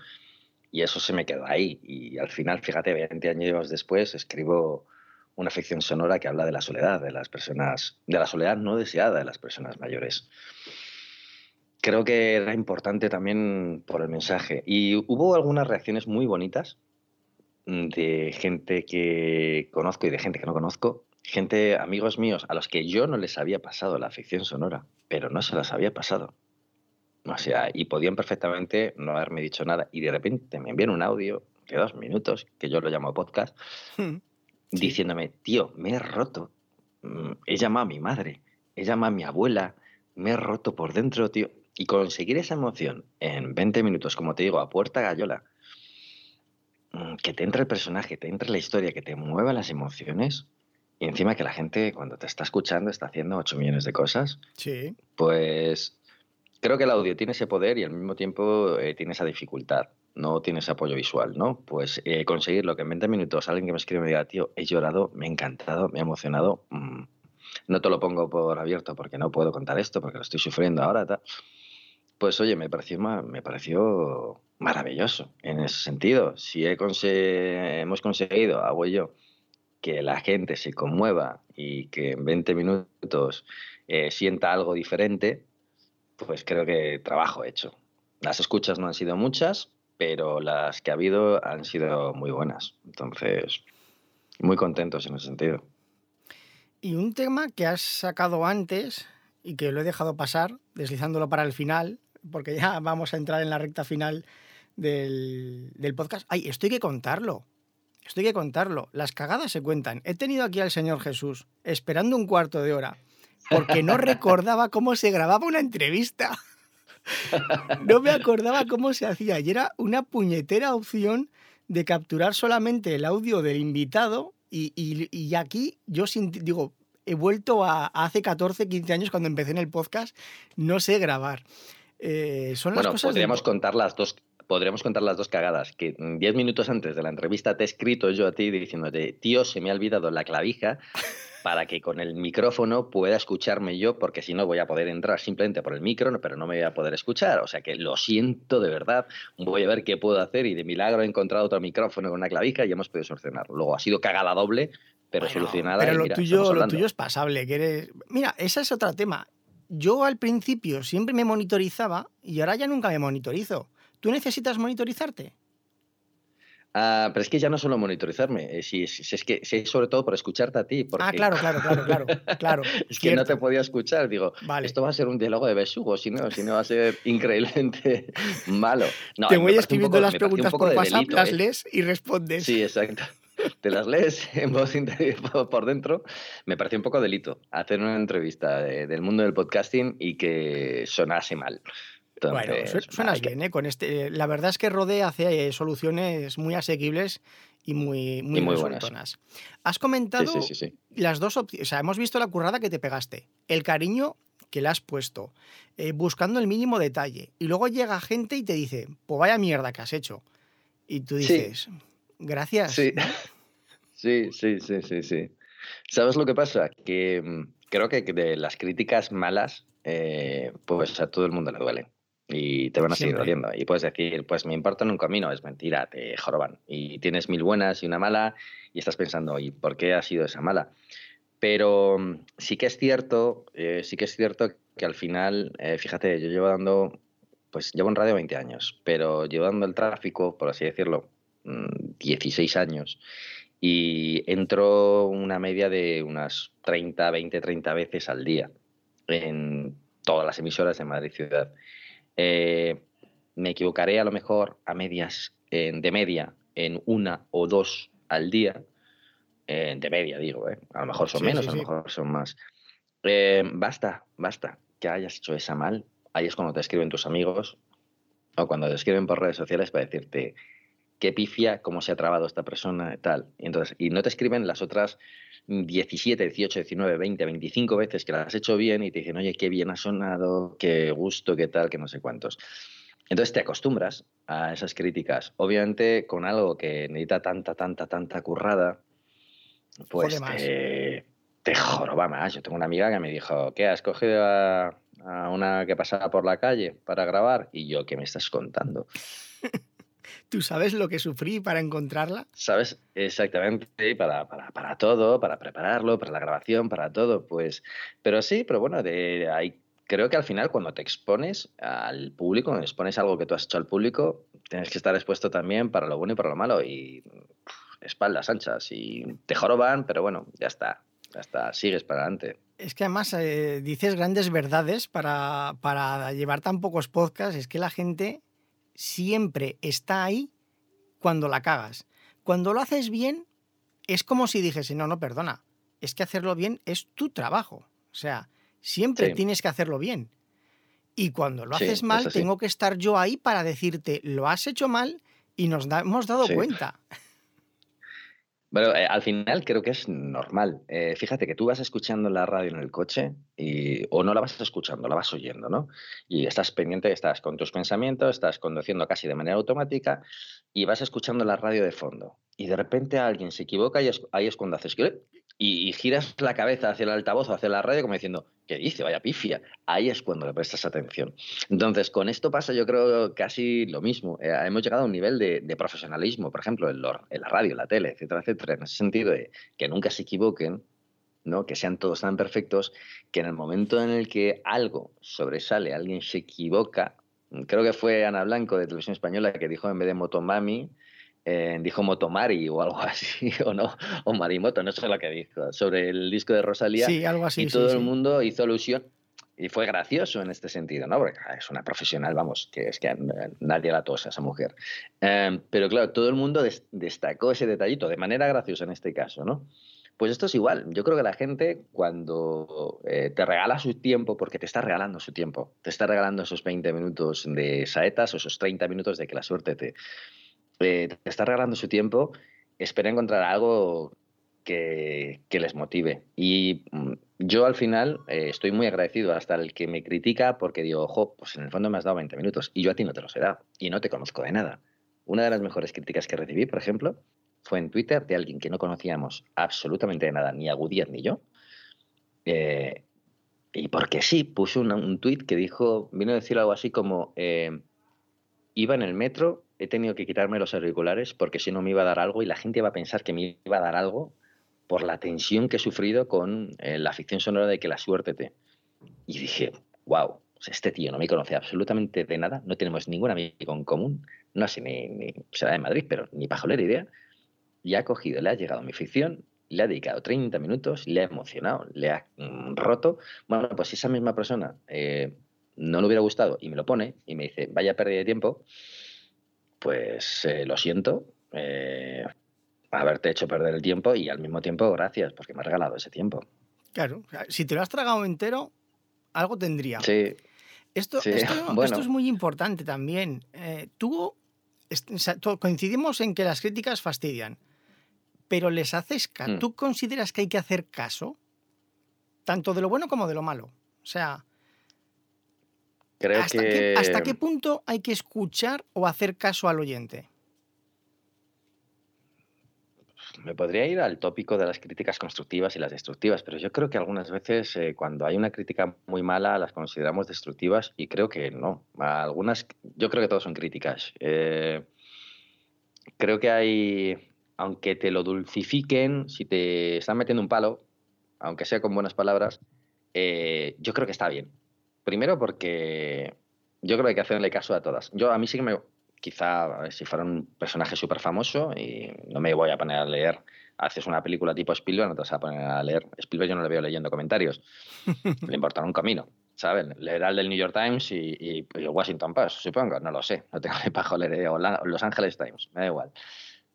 y eso se me quedó ahí. Y al final, fíjate, 20 años después escribo una ficción sonora que habla de la soledad de las personas, de la soledad no deseada de las personas mayores. Creo que era importante también por el mensaje. Y hubo algunas reacciones muy bonitas de gente que conozco y de gente que no conozco gente, amigos míos, a los que yo no les había pasado la ficción sonora, pero no se las había pasado. O sea, y podían perfectamente no haberme dicho nada. Y de repente me envían un audio de dos minutos, que yo lo llamo podcast, hmm. diciéndome, tío, me he roto. Mm, he llamado a mi madre, he llamado a mi abuela, me he roto por dentro, tío. Y conseguir esa emoción en 20 minutos, como te digo, a puerta gallola, mm, que te entre el personaje, te entre la historia, que te mueva las emociones, y encima que la gente cuando te está escuchando está haciendo 8 millones de cosas. Sí. Pues creo que el audio tiene ese poder y al mismo tiempo eh, tiene esa dificultad. No tiene ese apoyo visual, ¿no? Pues eh, conseguirlo que en 20 minutos alguien que me escribe me diga, tío, he llorado, me ha encantado, me ha emocionado. Mm, no te lo pongo por abierto porque no puedo contar esto, porque lo estoy sufriendo ahora. Pues oye, me pareció, me pareció maravilloso en ese sentido. Si he hemos conseguido, hago yo, que la gente se conmueva y que en 20 minutos eh, sienta algo diferente, pues creo que trabajo hecho. Las escuchas no han sido muchas, pero las que ha habido han sido muy buenas. Entonces, muy contentos en ese sentido. Y un tema que has sacado antes y que lo he dejado pasar, deslizándolo para el final, porque ya vamos a entrar en la recta final del, del podcast. Ay, esto hay que contarlo. Esto hay que contarlo. Las cagadas se cuentan. He tenido aquí al Señor Jesús esperando un cuarto de hora porque no recordaba cómo se grababa una entrevista. No me acordaba cómo se hacía y era una puñetera opción de capturar solamente el audio del invitado y, aquí yo digo, he vuelto a, hace 14, 15 años cuando empecé en el podcast, no sé grabar. Eh, son las bueno, podríamos contar las dos, podríamos contar las dos cagadas. Que diez minutos antes de la entrevista te he escrito yo a ti diciéndote, tío, se me ha olvidado la clavija para que con el micrófono pueda escucharme yo, porque si no voy a poder entrar simplemente por el micro, pero no me voy a poder escuchar. O sea que lo siento de verdad, voy a ver qué puedo hacer y de milagro he encontrado otro micrófono con una clavija y hemos podido solucionarlo. Luego ha sido cagada doble, pero solucionada. Pero lo, tuyo, lo tuyo es pasable. Que Mira, ese es otro tema. Yo al principio siempre me monitorizaba y ahora ya nunca me monitorizo. ¿Tú necesitas monitorizarte? Ah, pero es que ya no solo monitorizarme, eh, si, es que si sobre todo por escucharte a ti. Ah, claro, claro, claro, claro. claro es que no te podía escuchar. Digo, esto va a ser un diálogo de besugo, si no, si no va a ser increíblemente malo. te voy escribiendo las preguntas por WhatsApp, las ¿eh? lees y respondes. Sí, exacto. Te las lees en voz interior por dentro. Me pareció un poco delito hacer una entrevista del mundo del podcasting y que sonase mal bueno, suenas bien, ¿eh? Con este, la verdad es que Rode hace eh, soluciones muy asequibles y muy, muy, buenas. Has comentado las dos opciones. O sea, hemos visto la currada que te pegaste, el cariño que le has puesto, eh, buscando el mínimo detalle. Y luego llega gente y te dice, pues vaya mierda que has hecho. Y tú dices, gracias. Sí. sí, sí, sí, sí, sí. ¿Sabes lo que pasa? Que mm, creo que de las críticas malas, eh, pues a todo el mundo le duelen y te van a seguir doliendo. Y puedes decir, pues me importa en un camino, es mentira, te joroban. Y tienes mil buenas y una mala y estás pensando, ¿y por qué ha sido esa mala? Pero mm, sí que es cierto, eh, sí que es cierto que al final, eh, fíjate, yo llevo dando, pues llevo en radio 20 años, pero llevo dando el tráfico, por así decirlo, 16 mm, años. Y entro una media de unas 30, 20, 30 veces al día en todas las emisoras de Madrid Ciudad. Eh, me equivocaré a lo mejor a medias, de media, en una o dos al día. de media, digo, ¿eh? A lo mejor son menos, a lo mejor son más. Eh, basta, basta que hayas hecho esa mal. Ahí es cuando te escriben tus amigos o cuando te escriben por redes sociales para decirte qué pifia, cómo se ha trabado esta persona tal. Y, entonces, y no te escriben las otras 17, 18, 19, 20, 25 veces que la has hecho bien y te dicen, oye, qué bien ha sonado, qué gusto, qué tal, que no sé cuántos. Entonces te acostumbras a esas críticas. Obviamente con algo que necesita tanta, tanta, tanta currada, pues te, te joroba más. Yo tengo una amiga que me dijo, ¿qué? ¿Has cogido a, a una que pasaba por la calle para grabar? Y yo, ¿qué me estás contando? ¿Tú sabes lo que sufrí para encontrarla? Sabes exactamente, para, para, para todo, para prepararlo, para la grabación, para todo, pues. Pero sí, pero bueno, de ahí creo que al final cuando te expones al público, cuando expones algo que tú has hecho al público, tienes que estar expuesto también para lo bueno y para lo malo y espaldas anchas y te joroban, pero bueno, ya está, ya está, sigues para adelante. Es que además eh, dices grandes verdades para, para llevar tan pocos podcasts, es que la gente siempre está ahí cuando la cagas. Cuando lo haces bien, es como si dijese, no, no, perdona, es que hacerlo bien es tu trabajo. O sea, siempre tienes que hacerlo bien. Y cuando lo haces mal, tengo que estar yo ahí para decirte, lo has hecho mal y nos hemos dado cuenta. Bueno, eh, al final creo que es normal. Eh, fíjate que tú vas escuchando la radio en el coche y, o no la vas escuchando, la vas oyendo, ¿no? Y estás pendiente, estás con tus pensamientos, estás conduciendo casi de manera automática y vas escuchando la radio de fondo. Y de repente alguien se equivoca y ahí es cuando haces y, giras la cabeza hacia el altavoz o hacia la radio como diciendo, ¿qué dice? Vaya pifia. Ahí es cuando le prestas atención. Entonces, con esto pasa yo creo casi lo mismo. Eh, hemos llegado a un nivel de, profesionalismo, por ejemplo, en, la radio, la tele, etcétera, etcétera, en ese sentido de que nunca se equivoquen, ¿no? que sean todos tan perfectos, que en el momento en el que algo sobresale, alguien se equivoca, creo que fue Ana Blanco de Televisión Española que dijo en vez de Motomami, eh, dijo Motomari o algo así, o no, o Marimoto, no sé lo que dijo, sobre el disco de Rosalía. Sí, algo así. Y todo el mundo hizo alusión. Y fue gracioso en este sentido, ¿no? Porque es una profesional, vamos, que es que nadie la tosa esa mujer. Em, pero claro, todo el mundo destacó ese detallito, de manera graciosa en este caso, ¿no? Pues esto es igual. Yo creo que la gente cuando eh, te regala su tiempo, porque te está regalando su tiempo, te está regalando esos 20 minutos de saetas o esos 30 minutos de que la suerte te, eh, te está regalando su tiempo, espera encontrar algo que, les motive. Y mm, yo al final eh, estoy muy agradecido hasta el que me critica porque digo, ojo, pues en el fondo me has dado 20 minutos y yo a ti no te los he dado y no te conozco de nada. Una de las mejores críticas que recibí, por ejemplo, fue en Twitter de alguien que no conocíamos absolutamente de nada, ni a ni yo. Eh, y porque sí, puso un, tuit que dijo, vino a decir algo así como, iba en el metro he tenido que quitarme los auriculares porque si no me iba a dar algo y la gente iba a pensar que me iba a dar algo por la tensión que he sufrido con eh, la ficción sonora de que la suerte te. Y dije, wow, este tío no me conoce absolutamente de nada, no tenemos ningún amigo en común, no sé ni, ni será de Madrid, pero ni pajolera idea, y ha cogido, le ha llegado mi ficción, le ha dedicado 30 minutos, le ha emocionado, le ha mm, roto. Bueno, pues si esa misma persona eh, no le hubiera gustado y me lo pone y me dice, vaya pérdida de tiempo, pues eh, lo siento, eh, haberte hecho perder el tiempo y al mismo tiempo gracias, porque me ha regalado ese tiempo. Claro, si te lo has tragado entero, algo tendría. Sí. Esto, esto, es muy importante también. tú, coincidimos en que las críticas fastidian pero les haces caso. Mm. ¿Tú consideras que hay que hacer caso? Tanto de lo bueno como de lo malo. O sea, Creo ¿hasta, que... qué, ¿hasta qué punto hay que escuchar o hacer caso al oyente? Me podría ir al tópico de las críticas constructivas y las destructivas, pero yo creo que algunas veces eh, cuando hay una crítica muy mala las consideramos destructivas y creo que no. Algunas, yo creo que todas son críticas. Eh, creo que hay aunque te lo dulcifiquen, si te están metiendo un palo, aunque sea con buenas palabras, eh, yo creo que está bien. Primero porque yo creo que hay que hacerle caso a todas. Yo a mí sí que me... Quizá si fuera un personaje súper famoso y no me voy a poner a leer, haces una película tipo Spielberg, no te vas a poner a leer. Spielberg yo no le veo leyendo comentarios. le importa un camino, ¿sabes? Leerá el del New York Times y, el Washington Post, supongo, no lo sé. No tengo ni pajo leer o Los Angeles Times, me da igual.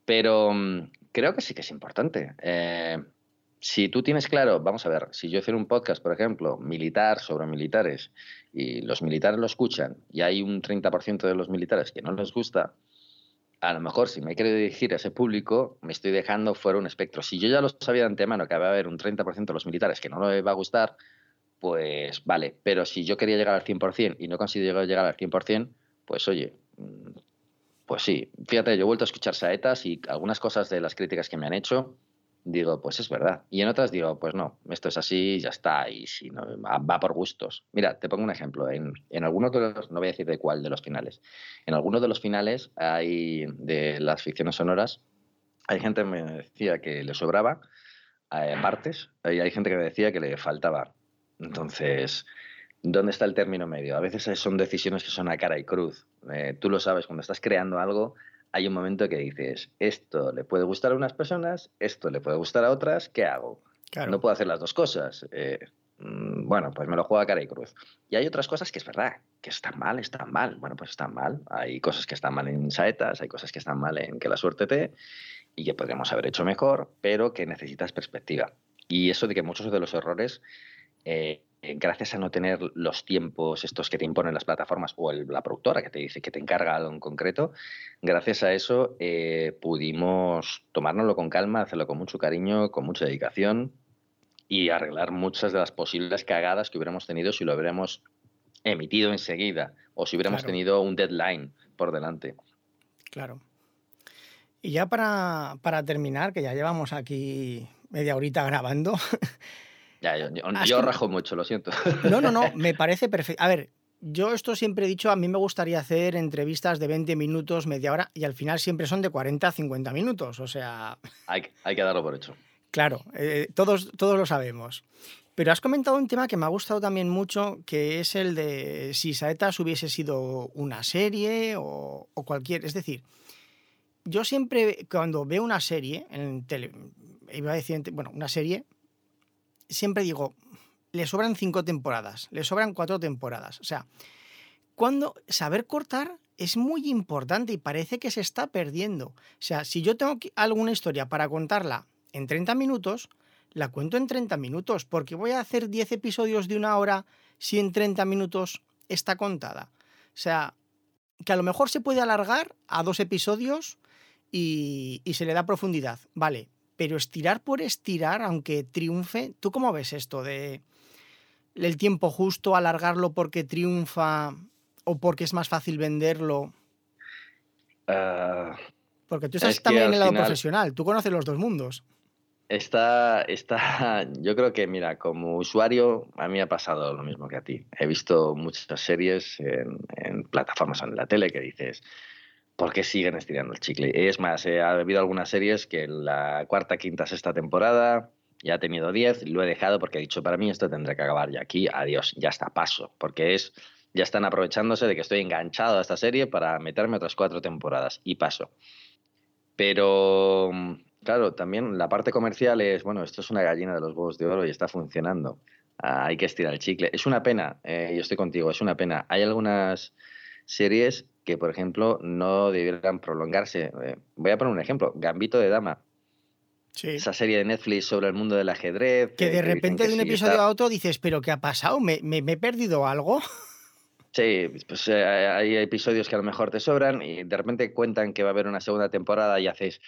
Pero mm, creo que sí que es importante. Eh, si tú tienes claro, vamos a ver, si yo hiciera un podcast, por ejemplo, militar sobre militares, y los militares lo escuchan, y hay un 30% de los militares que no les gusta, a lo mejor si me quiero dirigir a ese público, me estoy dejando fuera un espectro. Si yo ya lo sabía de antemano que va a haber un 30% de los militares que no le va a gustar, pues vale. Pero si yo quería llegar al 100% y no consigo llegar al 100%, pues oye, mm, pues sí, fíjate, yo he vuelto a escuchar saetas y algunas cosas de las críticas que me han hecho, digo, pues es verdad. Y en otras digo, pues no, esto es así, ya está, y si no, va, por gustos. Mira, te pongo un ejemplo. En, en, algunos de los, no voy a decir de cuál de los finales, en algunos de los finales hay de las ficciones sonoras, hay gente que me decía que le sobraba eh, partes, y hay gente que me decía que le faltaba. Entonces, ¿Dónde está el término medio? A veces son decisiones que son a cara y cruz. Eh, tú lo sabes, cuando estás creando algo, hay un momento que dices, esto le puede gustar a unas personas, esto le puede gustar a otras, ¿qué hago? No puedo hacer las dos cosas. Eh, mm, bueno, pues me lo juego a cara y cruz. Y hay otras cosas que es verdad, que están mal, están mal. Bueno, pues están mal. Hay cosas que están mal en saetas, hay cosas que están mal en que la suerte te y que podríamos haber hecho mejor, pero que necesitas perspectiva. Y eso de que muchos de los errores eh, gracias a no tener los tiempos estos que te imponen las plataformas o la productora que te dice que te encarga algo en concreto, gracias a eso eh, pudimos tomárnoslo con calma, hacerlo con mucho cariño, con mucha dedicación y arreglar muchas de las posibles cagadas que hubiéramos tenido si lo hubiéramos emitido enseguida o si hubiéramos tenido un deadline por delante. Claro. Y ya para, para terminar, que ya llevamos aquí media horita grabando, Ya, yo, rajo mucho, lo siento. No, no, no, me parece perfecto. A ver, yo esto siempre he dicho, a mí me gustaría hacer entrevistas de 20 minutos, media hora, y al final siempre son de 40 a 50 minutos, o sea... Hay, hay que darlo por hecho. Claro, eh, todos, todos lo sabemos. Pero has comentado un tema que me ha gustado también mucho, que es el de si Saetas hubiese sido una serie o, o cualquier... Es decir, yo siempre cuando veo una serie en tele, iba a decir, bueno, una serie, siempre digo, le sobran cinco temporadas, le sobran cuatro temporadas. O sea, cuando saber cortar es muy importante y parece que se está perdiendo. O sea, si yo tengo alguna historia para contarla en 30 minutos, la cuento en 30 minutos, porque voy a hacer 10 episodios de una hora si en 30 minutos está contada. O sea, que a lo mejor se puede alargar a dos episodios y, y se le da profundidad. Vale, pero estirar por estirar, aunque triunfe, ¿tú cómo ves esto de el tiempo justo, alargarlo porque triunfa o porque es más fácil venderlo? Ah, porque tú estás también en el lado profesional, tú conoces los dos mundos. Está, está, yo creo que, mira, como usuario, a mí ha pasado lo mismo que a ti. He visto muchas series en, en plataformas en la tele que dices, ¿por qué siguen estirando el chicle? Es más, eh, ha habido algunas series que en la cuarta, quinta, sexta temporada ya ha tenido 10, lo he dejado porque he dicho, para mí esto tendrá que acabar ya aquí, adiós, ya está, paso, porque es ya están aprovechándose de que estoy enganchado a esta serie para meterme otras cuatro temporadas y paso. Pero, claro, también la parte comercial es, bueno, esto es una gallina de los huevos de oro y está funcionando. Ah, hay que estirar el chicle. Es una pena, eh, yo estoy contigo, es una pena. Hay algunas series que, por ejemplo, no debieran prolongarse. Eh, voy a poner un ejemplo, Gambito de Dama. Esa serie de Netflix sobre el mundo del ajedrez. Que de repente de un episodio a otro dices, pero ¿qué ha pasado? ¿Me, me, he perdido algo? Sí, pues eh, hay episodios que a lo mejor te sobran y de repente cuentan que va a haber una segunda temporada y haces,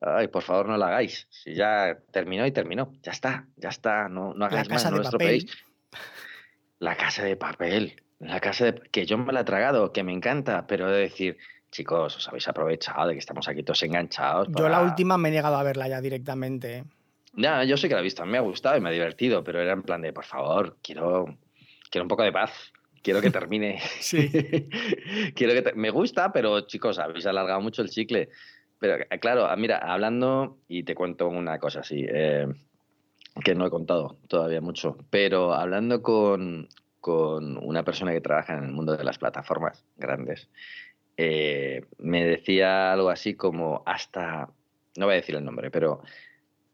ay, por favor no la hagáis. Si ya terminó y terminó, ya está, ya está, no, no hagáis más, no lo La casa de papel, la casa de... que yo me la he tragado, que me encanta, pero de decir, chicos, os habéis aprovechado de que estamos aquí todos enganchados. Yo la última me he negado a verla ya directamente. Ya, yo sé que la he visto, me ha gustado y me ha divertido, pero era en plan de, por favor, quiero, quiero un poco de paz. Quiero que termine. sí. quiero que me gusta, pero chicos, habéis alargado mucho el chicle. Pero eh, claro, ah, mira, hablando, y te cuento una cosa así, eh, que no he contado todavía mucho, pero hablando con, con una persona que trabaja en el mundo de las plataformas grandes, eh, me decía algo así como hasta, no voy a decir el nombre, pero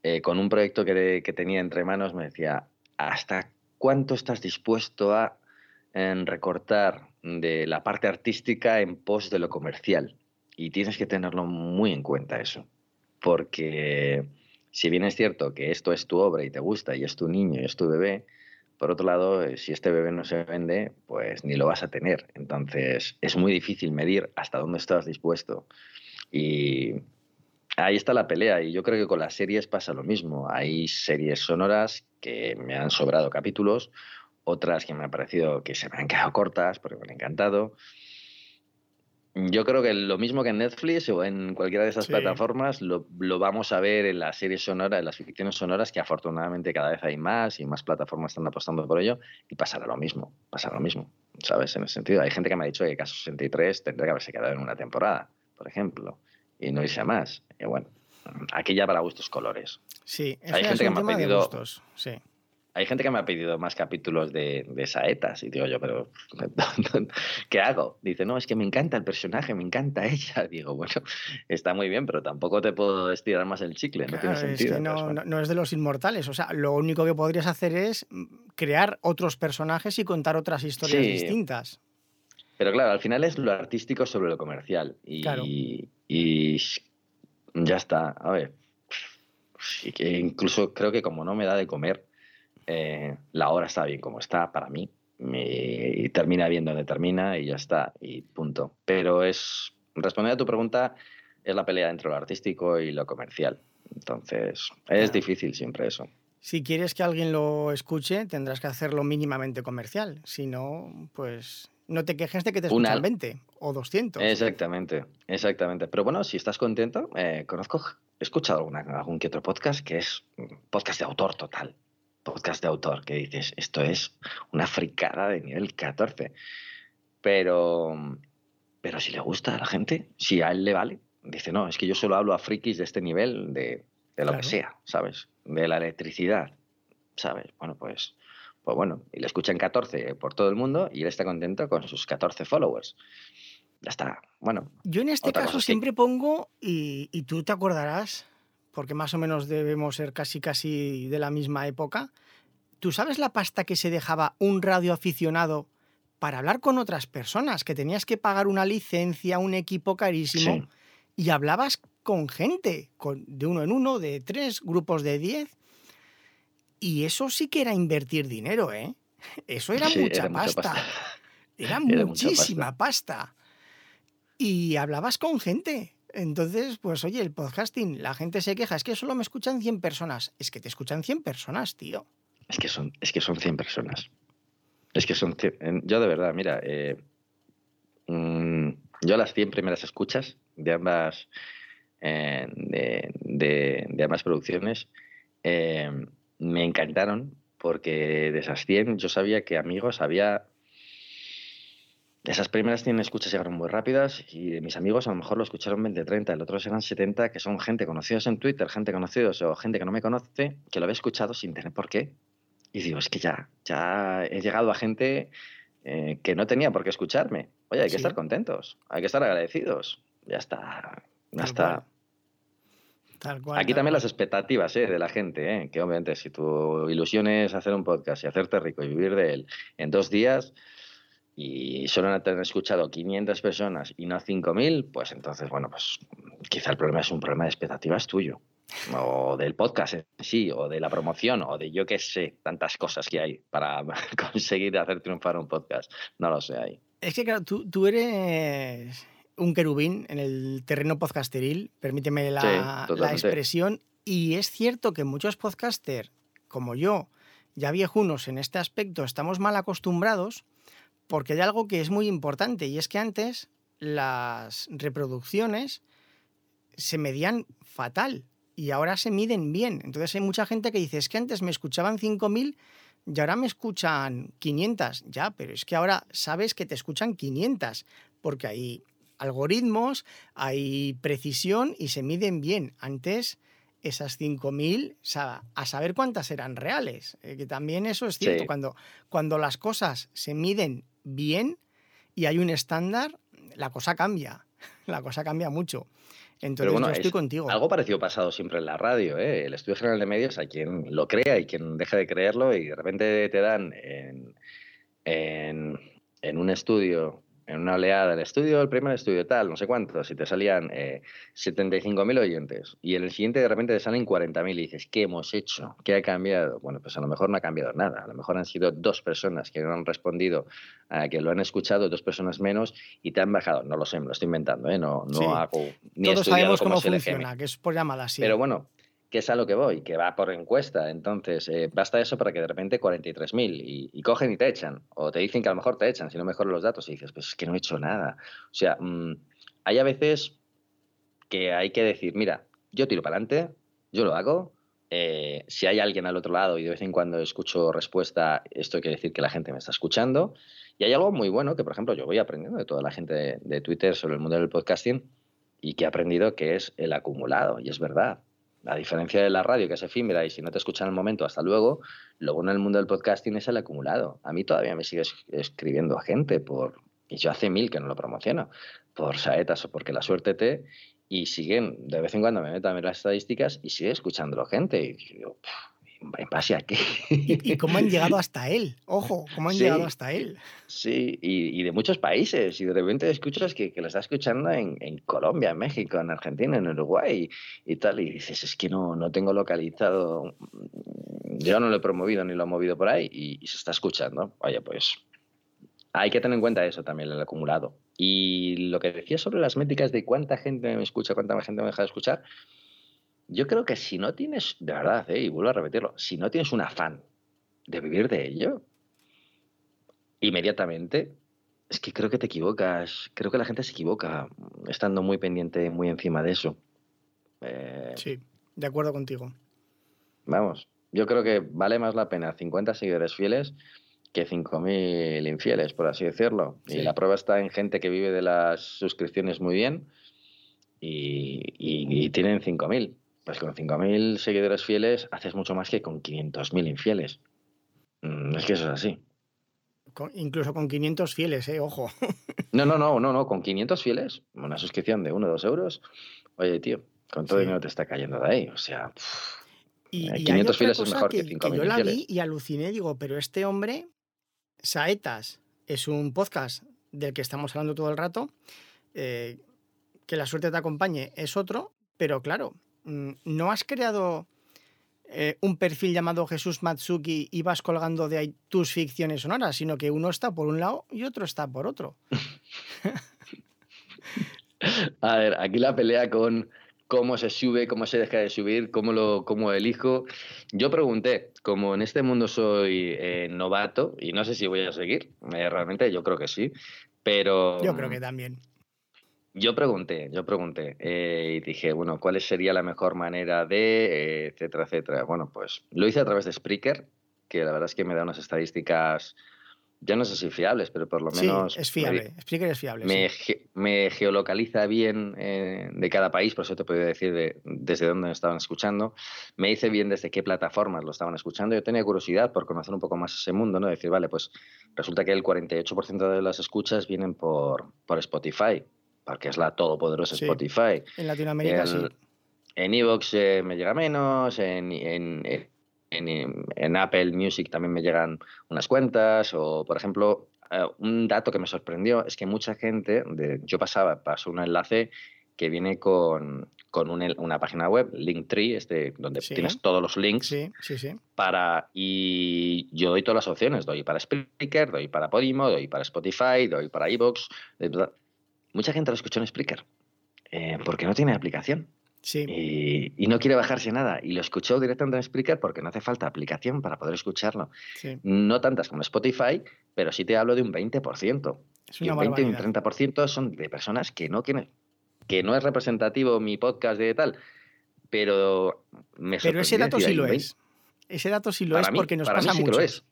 eh, con un proyecto que, que, tenía entre manos me decía, ¿hasta cuánto estás dispuesto a recortar de la parte artística en pos de lo comercial? Y tienes que tenerlo muy en cuenta eso, porque si bien es cierto que esto es tu obra y te gusta y es tu niño y es tu bebé, por otro lado, eh, si este bebé no se vende, pues ni lo vas a tener. Entonces, es muy difícil medir hasta dónde estás dispuesto. Y ahí está la pelea. Y yo creo que con las series pasa lo mismo. Hay series sonoras que me han sobrado capítulos, otras que me han parecido que se me han quedado cortas porque me han encantado. Yo creo que lo mismo que en Netflix o en cualquiera de esas plataformas lo, vamos a ver en las series sonoras, en las ficciones sonoras, que afortunadamente cada vez hay más y más plataformas están apostando por ello, y pasará lo mismo, pasará lo mismo, ¿sabes? En ese sentido, hay gente que me ha dicho que Caso 63 tendría que haberse quedado en una temporada, por ejemplo, y no irse a más. Y bueno, aquí ya para gustos colores. Sí, hay gente que me ha pedido... Gustos, sí hay gente que me ha pedido más capítulos de, de Saetas y digo yo, pero ¿qué hago? Dice, no, es que me encanta el personaje, me encanta ella. Digo, bueno, está muy bien, pero tampoco te puedo estirar más el chicle, no tiene sentido. Es no, no, es de los inmortales, o sea, lo único que podrías hacer es mm, crear otros personajes y contar otras historias distintas. Pero claro, al final es lo artístico sobre lo comercial y, y ya está. A ver, incluso creo que como no me da de comer, eh, la hora está bien como está para mí. y termina bien donde termina y ya está, y punto. Pero es, responder a tu pregunta, es la pelea entre lo artístico y lo comercial. Entonces, es difícil siempre eso. Si quieres que alguien lo escuche, tendrás que hacerlo mínimamente comercial. Si no, pues no te quejes de que te escuchan 20 o 200. Exactamente, exactamente. Pero bueno, si estás contento, eh, conozco, he escuchado alguna, algún que otro podcast que es podcast de autor total podcast de autor que dices, esto es una fricada de nivel 14. Pero, pero si le gusta a la gente, si a él le vale, dice, no, es que yo solo hablo a frikis de este nivel, de, lo que sea, ¿sabes? De la electricidad, ¿sabes? Bueno, pues, pues bueno, y le escuchan 14 por todo el mundo y él está contento con sus 14 followers. Ya está, bueno. Yo en este caso siempre pongo, y, y tú te acordarás, porque más o menos debemos ser casi casi de la misma época. ¿Tú sabes la pasta que se dejaba un radioaficionado para hablar con otras personas? Que tenías que pagar una licencia, un equipo carísimo, y hablabas con gente, con, de uno en uno, de tres, grupos de diez. Y eso sí que era invertir dinero, ¿eh? Eso era, mucha, pasta. Era, muchísima pasta. Y hablabas con gente. Entonces, pues oye, el podcasting, la gente se queja, es que solo me escuchan 100 personas. Es que te escuchan 100 personas, tío. Es que son, es que son 100 personas. Es que son Yo de verdad, mira, eh, mm, yo las 100 primeras escuchas de ambas, eh, de, ambas producciones eh, me encantaron porque de esas 100 yo sabía que amigos había esas primeras tienen escuchas llegaron muy rápidas y de mis amigos a lo mejor lo escucharon 20, 30, el otro eran 70, que son gente conocidos en Twitter, gente conocidos o gente que no me conoce, que lo había escuchado sin tener por qué. Y digo, es que ya, ya he llegado a gente eh, que no tenía por qué escucharme. Oye, hay que estar contentos, hay que estar agradecidos. Ya está, ya está. Aquí también las expectativas ¿eh? de la gente, ¿eh? que obviamente si tu ilusión es hacer un podcast y hacerte rico y vivir de él en dos días y solo han escuchado 500 personas y no 5.000, pues entonces, bueno, pues quizá el problema es un problema de expectativas tuyo o del podcast en sí, o de la promoción, o de yo qué sé, tantas cosas que hay para conseguir hacer triunfar un podcast. No lo sé ahí. Es que, claro, tú, tú eres un querubín en el terreno podcasteril, permíteme la, expresión, y es cierto que muchos podcasters, como yo, ya viejunos en este aspecto, estamos mal acostumbrados porque hay algo que es muy importante, y es que antes las reproducciones se medían fatal y ahora se miden bien. Entonces hay mucha gente que dice, es que antes me escuchaban 5.000 y ahora me escuchan 500. Ya, pero es que ahora sabes que te escuchan 500 porque hay algoritmos, hay precisión y se miden bien. Antes esas 5.000, a saber cuántas eran reales. Eh, que también eso es cierto. Cuando, cuando las cosas se miden bien y hay un estándar, la cosa cambia. La cosa cambia mucho. Entonces, bueno, yo estoy contigo. Algo parecido pasado siempre en la radio. ¿eh? El Estudio General de Medios, hay quien lo crea y quien deja de creerlo, y de repente te dan en, en un estudio en una oleada del estudio, el primer estudio tal, no sé cuántos, y te salían eh, 75.000 oyentes, y en el siguiente de repente te salen 40.000 y dices, ¿qué hemos hecho? ¿Qué ha cambiado? Bueno, pues a lo mejor no ha cambiado nada, a lo mejor han sido dos personas que no han respondido, que lo han escuchado, dos personas menos, y te han bajado. No lo sé, me lo estoy inventando, ¿eh? no, no hago ni Todos sabemos cómo, funciona, que es por llamada así. Pero bueno, que es a lo que voy, que va por encuesta. Entonces, eh, basta eso para que de repente 43.000 y, y cogen y te echan. O te dicen que a lo mejor te echan si no mejoran los datos y dices, pues es que no he hecho nada. O sea, mm, hay a veces que hay que decir, mira, yo tiro para adelante, yo lo hago. Eh, si hay alguien al otro lado y de vez en cuando escucho respuesta, esto quiere decir que la gente me está escuchando. Y hay algo muy bueno que, por ejemplo, yo voy aprendiendo de toda la gente de, de Twitter sobre el mundo del podcasting y que he aprendido que es el acumulado. Y es verdad a diferencia de la radio, que es efímera y si no te escuchan en el momento, hasta luego, lo bueno en el mundo del podcasting es el acumulado. A mí todavía me sigue escribiendo a gente por, y yo hace mil que no lo promociono, por saetas o porque la suerte te, y siguen, de vez en cuando me meto a ver las estadísticas y sigue escuchándolo gente. Y digo, ¿En base a qué? ¿Y, cómo han llegado hasta él? Ojo, ¿cómo han llegado hasta él? Sí, y, de muchos países. Y de repente escuchas que, que lo está escuchando en, Colombia, en México, en Argentina, en Uruguay y tal. Y dices, es que no, no tengo localizado. Yo no lo he promovido ni lo he movido por ahí y, se está escuchando. Oye, pues hay que tener en cuenta eso también, el acumulado. Y lo que decía sobre las métricas de cuánta gente me escucha, cuánta gente me deja de escuchar yo creo que si no tienes, de verdad, ¿eh? y vuelvo a repetirlo, si no tienes un afán de vivir de ello, inmediatamente, es que creo que te equivocas. Creo que la gente se equivoca estando muy pendiente, muy encima de eso. Eh, sí, de acuerdo contigo. Vamos, yo creo que vale más la pena 50 seguidores fieles que 5.000 infieles, por así decirlo. Y la prueba está en gente que vive de las suscripciones muy bien y, y, y tienen 5.000. Pues con 5.000 seguidores fieles haces mucho más que con 500.000 infieles. Mm, es que eso es así. incluso con 500 fieles, ¿eh? Ojo. No, no, no, no, no. Con 500 fieles, una suscripción de 1 o 2 euros. Oye, tío, con todo el dinero te está cayendo de ahí. O sea, y, 500 fieles es mejor que, que 5.000 Yo la vi y aluciné, digo, pero este hombre, Saetas, es un podcast del que estamos hablando todo el rato. Eh, que la suerte te acompañe es otro, pero claro, no has creado eh, un perfil llamado Jesús Matsuki y vas colgando de ahí tus ficciones sonoras, sino que uno está por un lado y otro está por otro. A ver, aquí la pelea con cómo se sube, cómo se deja de subir, cómo lo cómo elijo. Yo pregunté, como en este mundo soy eh, novato y no sé si voy a seguir, eh, realmente yo creo que sí, pero... Yo creo que también. Yo pregunté, yo pregunté eh, y dije, bueno, ¿cuál sería la mejor manera de, eh, etcétera, etcétera? Bueno, pues lo hice a través de Spreaker, que la verdad es que me da unas estadísticas yo no sé si fiables, pero por lo menos... Sí, es fiable, Spreaker es fiable. Me, me geolocaliza bien eh, de cada país, por eso te puedo decir desde dónde estaban escuchando. Me dice bien desde qué plataformas lo estaban escuchando. Yo tenía curiosidad por conocer un poco más ese mundo, ¿no? Decir, vale, pues resulta que el 48% de las escuchas vienen por, por Spotify, porque es la todopoderosa Spotify. En Latinoamérica sí. En Evox eh, me llega menos, en, en en, Apple Music también me llegan unas cuentas o, por ejemplo, eh, un dato que me sorprendió es que mucha gente, de, yo pasaba, paso un enlace que viene con, con una página web, Linktree, este, donde tienes todos los links. Sí, sí, sí. Para, y yo doy todas las opciones, doy para Spreaker, doy para Podimo, doy para Spotify, doy para iVoox. Mucha gente lo escuchó en Spreaker, eh, porque no tiene aplicación. Y, no quiere bajarse nada. Y lo escuchó directamente en Spreaker porque no hace falta aplicación para poder escucharlo. No tantas como Spotify, pero sí te hablo de un 20%. y un 20 y un 30% son de personas que no quieren, que no es representativo mi podcast de tal, pero me Pero ese dato sí lo es. Ese dato sí lo es porque nos pasa sí Que lo es.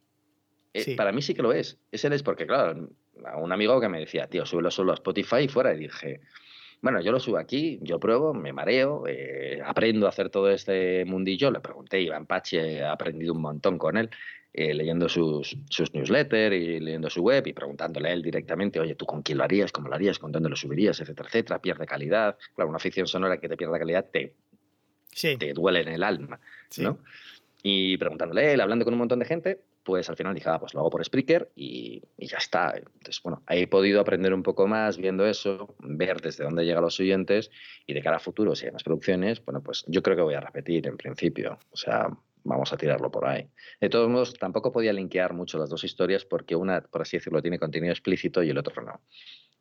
Eh, para mí sí que lo es. Ese es porque, claro, a un amigo que me decía, tío, súbelo solo a Spotify y fuera. Y dije, bueno, yo lo subo aquí, yo pruebo, me mareo, eh, aprendo a hacer todo este mundillo. Le pregunté, Iván Pache, he aprendido un montón con él, eh, leyendo sus, sus newsletters y leyendo su web y preguntándole a él directamente, oye, ¿tú con quién lo harías? ¿Cómo lo harías? ¿Con dónde lo subirías? Etcétera, etcétera. Pierde calidad. Claro, una ficción sonora que te pierda calidad te, te duele en el alma, ¿no? Y preguntándole a él, hablando con un montón de gente, pues al final dije, ah, pues lo hago por Spreaker y, ya está. Entonces, bueno, he podido aprender un poco más viendo eso, ver desde dónde llegan los oyentes y de cara a futuro, si hay más producciones, bueno, pues yo creo que voy a repetir en principio. O sea, vamos a tirarlo por ahí. De todos modos, tampoco podía linkear mucho las dos historias porque una, por así decirlo, tiene contenido explícito y el otro no.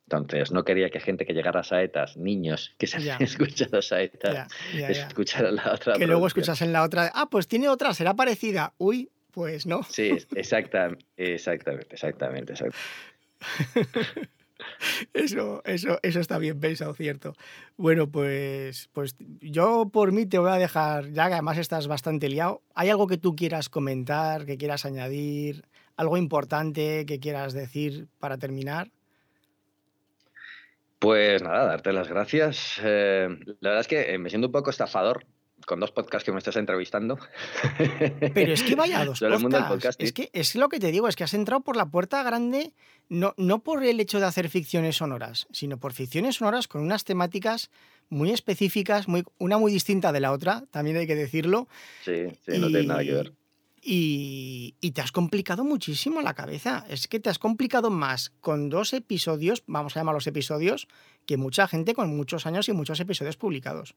Entonces, no quería que gente que llegara a Saetas, niños que se habían escuchado Saetas, escucharan la otra. Que luego escuchasen la otra. Ah, pues tiene otra, será parecida. Uy, pues no. Sí, exacta, exactamente, exactamente, Eso, eso, eso está bien pensado, cierto. Bueno, pues, pues yo por mí te voy a dejar, ya que además estás bastante liado. ¿Hay algo que tú quieras comentar, que quieras añadir? ¿Algo importante que quieras decir para terminar? Pues nada, darte las gracias. Eh, la verdad es que eh, me siento un poco estafador con dos podcasts que me estás entrevistando. Pero es que vaya dos podcasts. Es que es lo que te digo, es que has entrado por la puerta grande, no, no por el hecho de hacer ficciones sonoras, sino por ficciones sonoras con unas temáticas muy específicas, muy, una muy distinta de la otra, también hay que decirlo. Sí, sí, no tiene nada que ver. Y, y, te has complicado muchísimo la cabeza. Es que te has complicado más con dos episodios, vamos a llamarlos episodios, que mucha gente con muchos años y muchos episodios publicados.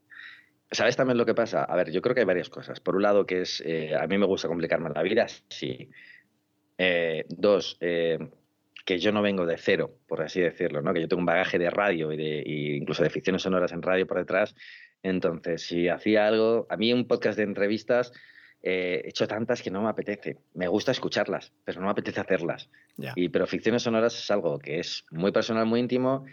¿Sabes también lo que pasa? A ver, yo creo que hay varias cosas. Por un lado, que es, eh, a mí me gusta complicarme la vida, sí. Eh, dos, eh, que yo no vengo de cero, por así decirlo, ¿no? Que yo tengo un bagaje de radio y, de, incluso de ficciones sonoras en radio por detrás. Entonces, si hacía algo, a mí un podcast de entrevistas he hecho tantas que no me apetece. Me gusta escucharlas, pero no me apetece hacerlas. Y, pero ficciones sonoras es algo que es muy personal, muy íntimo.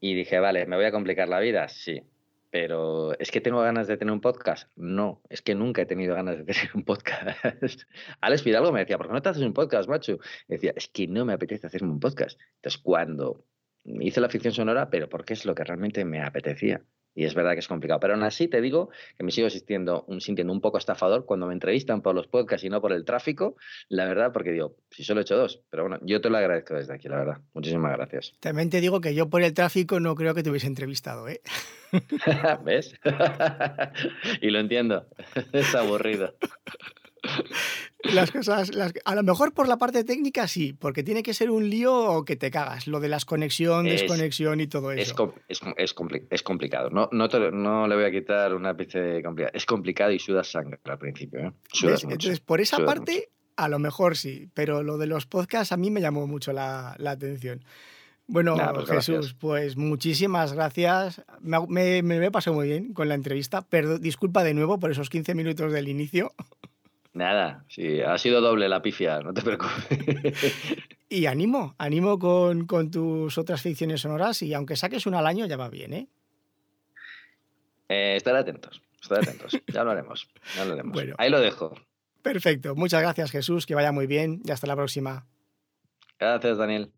Y dije, vale, ¿me voy a complicar la vida? Sí. Pero ¿es que tengo ganas de tener un podcast? No, es que nunca he tenido ganas de tener un podcast. Alex Fidalgo me decía, ¿por qué no te haces un podcast, macho? decía, es que no me apetece hacerme un podcast. Entonces, cuando hice la ficción sonora, pero porque es lo que realmente me apetecía. Y es verdad que es complicado. Pero aún así te digo que me sigo sintiendo un, sintiendo un poco estafador cuando me entrevistan por los podcasts y no por el tráfico. La verdad, porque digo, si solo he hecho dos. Pero bueno, yo te lo agradezco desde aquí, la verdad. Muchísimas gracias. También te digo que yo por el tráfico no creo que te hubiese entrevistado, ¿eh? ¿Ves? y lo entiendo. es aburrido. Las cosas, a lo mejor por la parte técnica sí, porque tiene que ser un lío que te cagas, lo de las conexión, desconexión y todo eso. Es, es, es complicado, no, no, no, le voy a quitar una ápice complicada. Es complicado y sudas sangre al principio. ¿eh? Entonces, por esa parte, a lo mejor sí, pero lo de los podcasts a mí me llamó mucho la, atención. Bueno, pues Jesús, pues muchísimas gracias. Me, me, me, pasado muy bien con la entrevista. Perdón, disculpa de nuevo por esos 15 minutos del inicio. Nada, sí, ha sido doble la pifia, no te preocupes. Y animo, animo con, con, tus otras ficciones sonoras y aunque saques una al año ya va bien, ¿eh? eh estar atentos, estar atentos, ya lo haremos, ya lo haremos. Ahí lo dejo. Perfecto, muchas gracias Jesús, que vaya muy bien y hasta la próxima. Gracias, Daniel.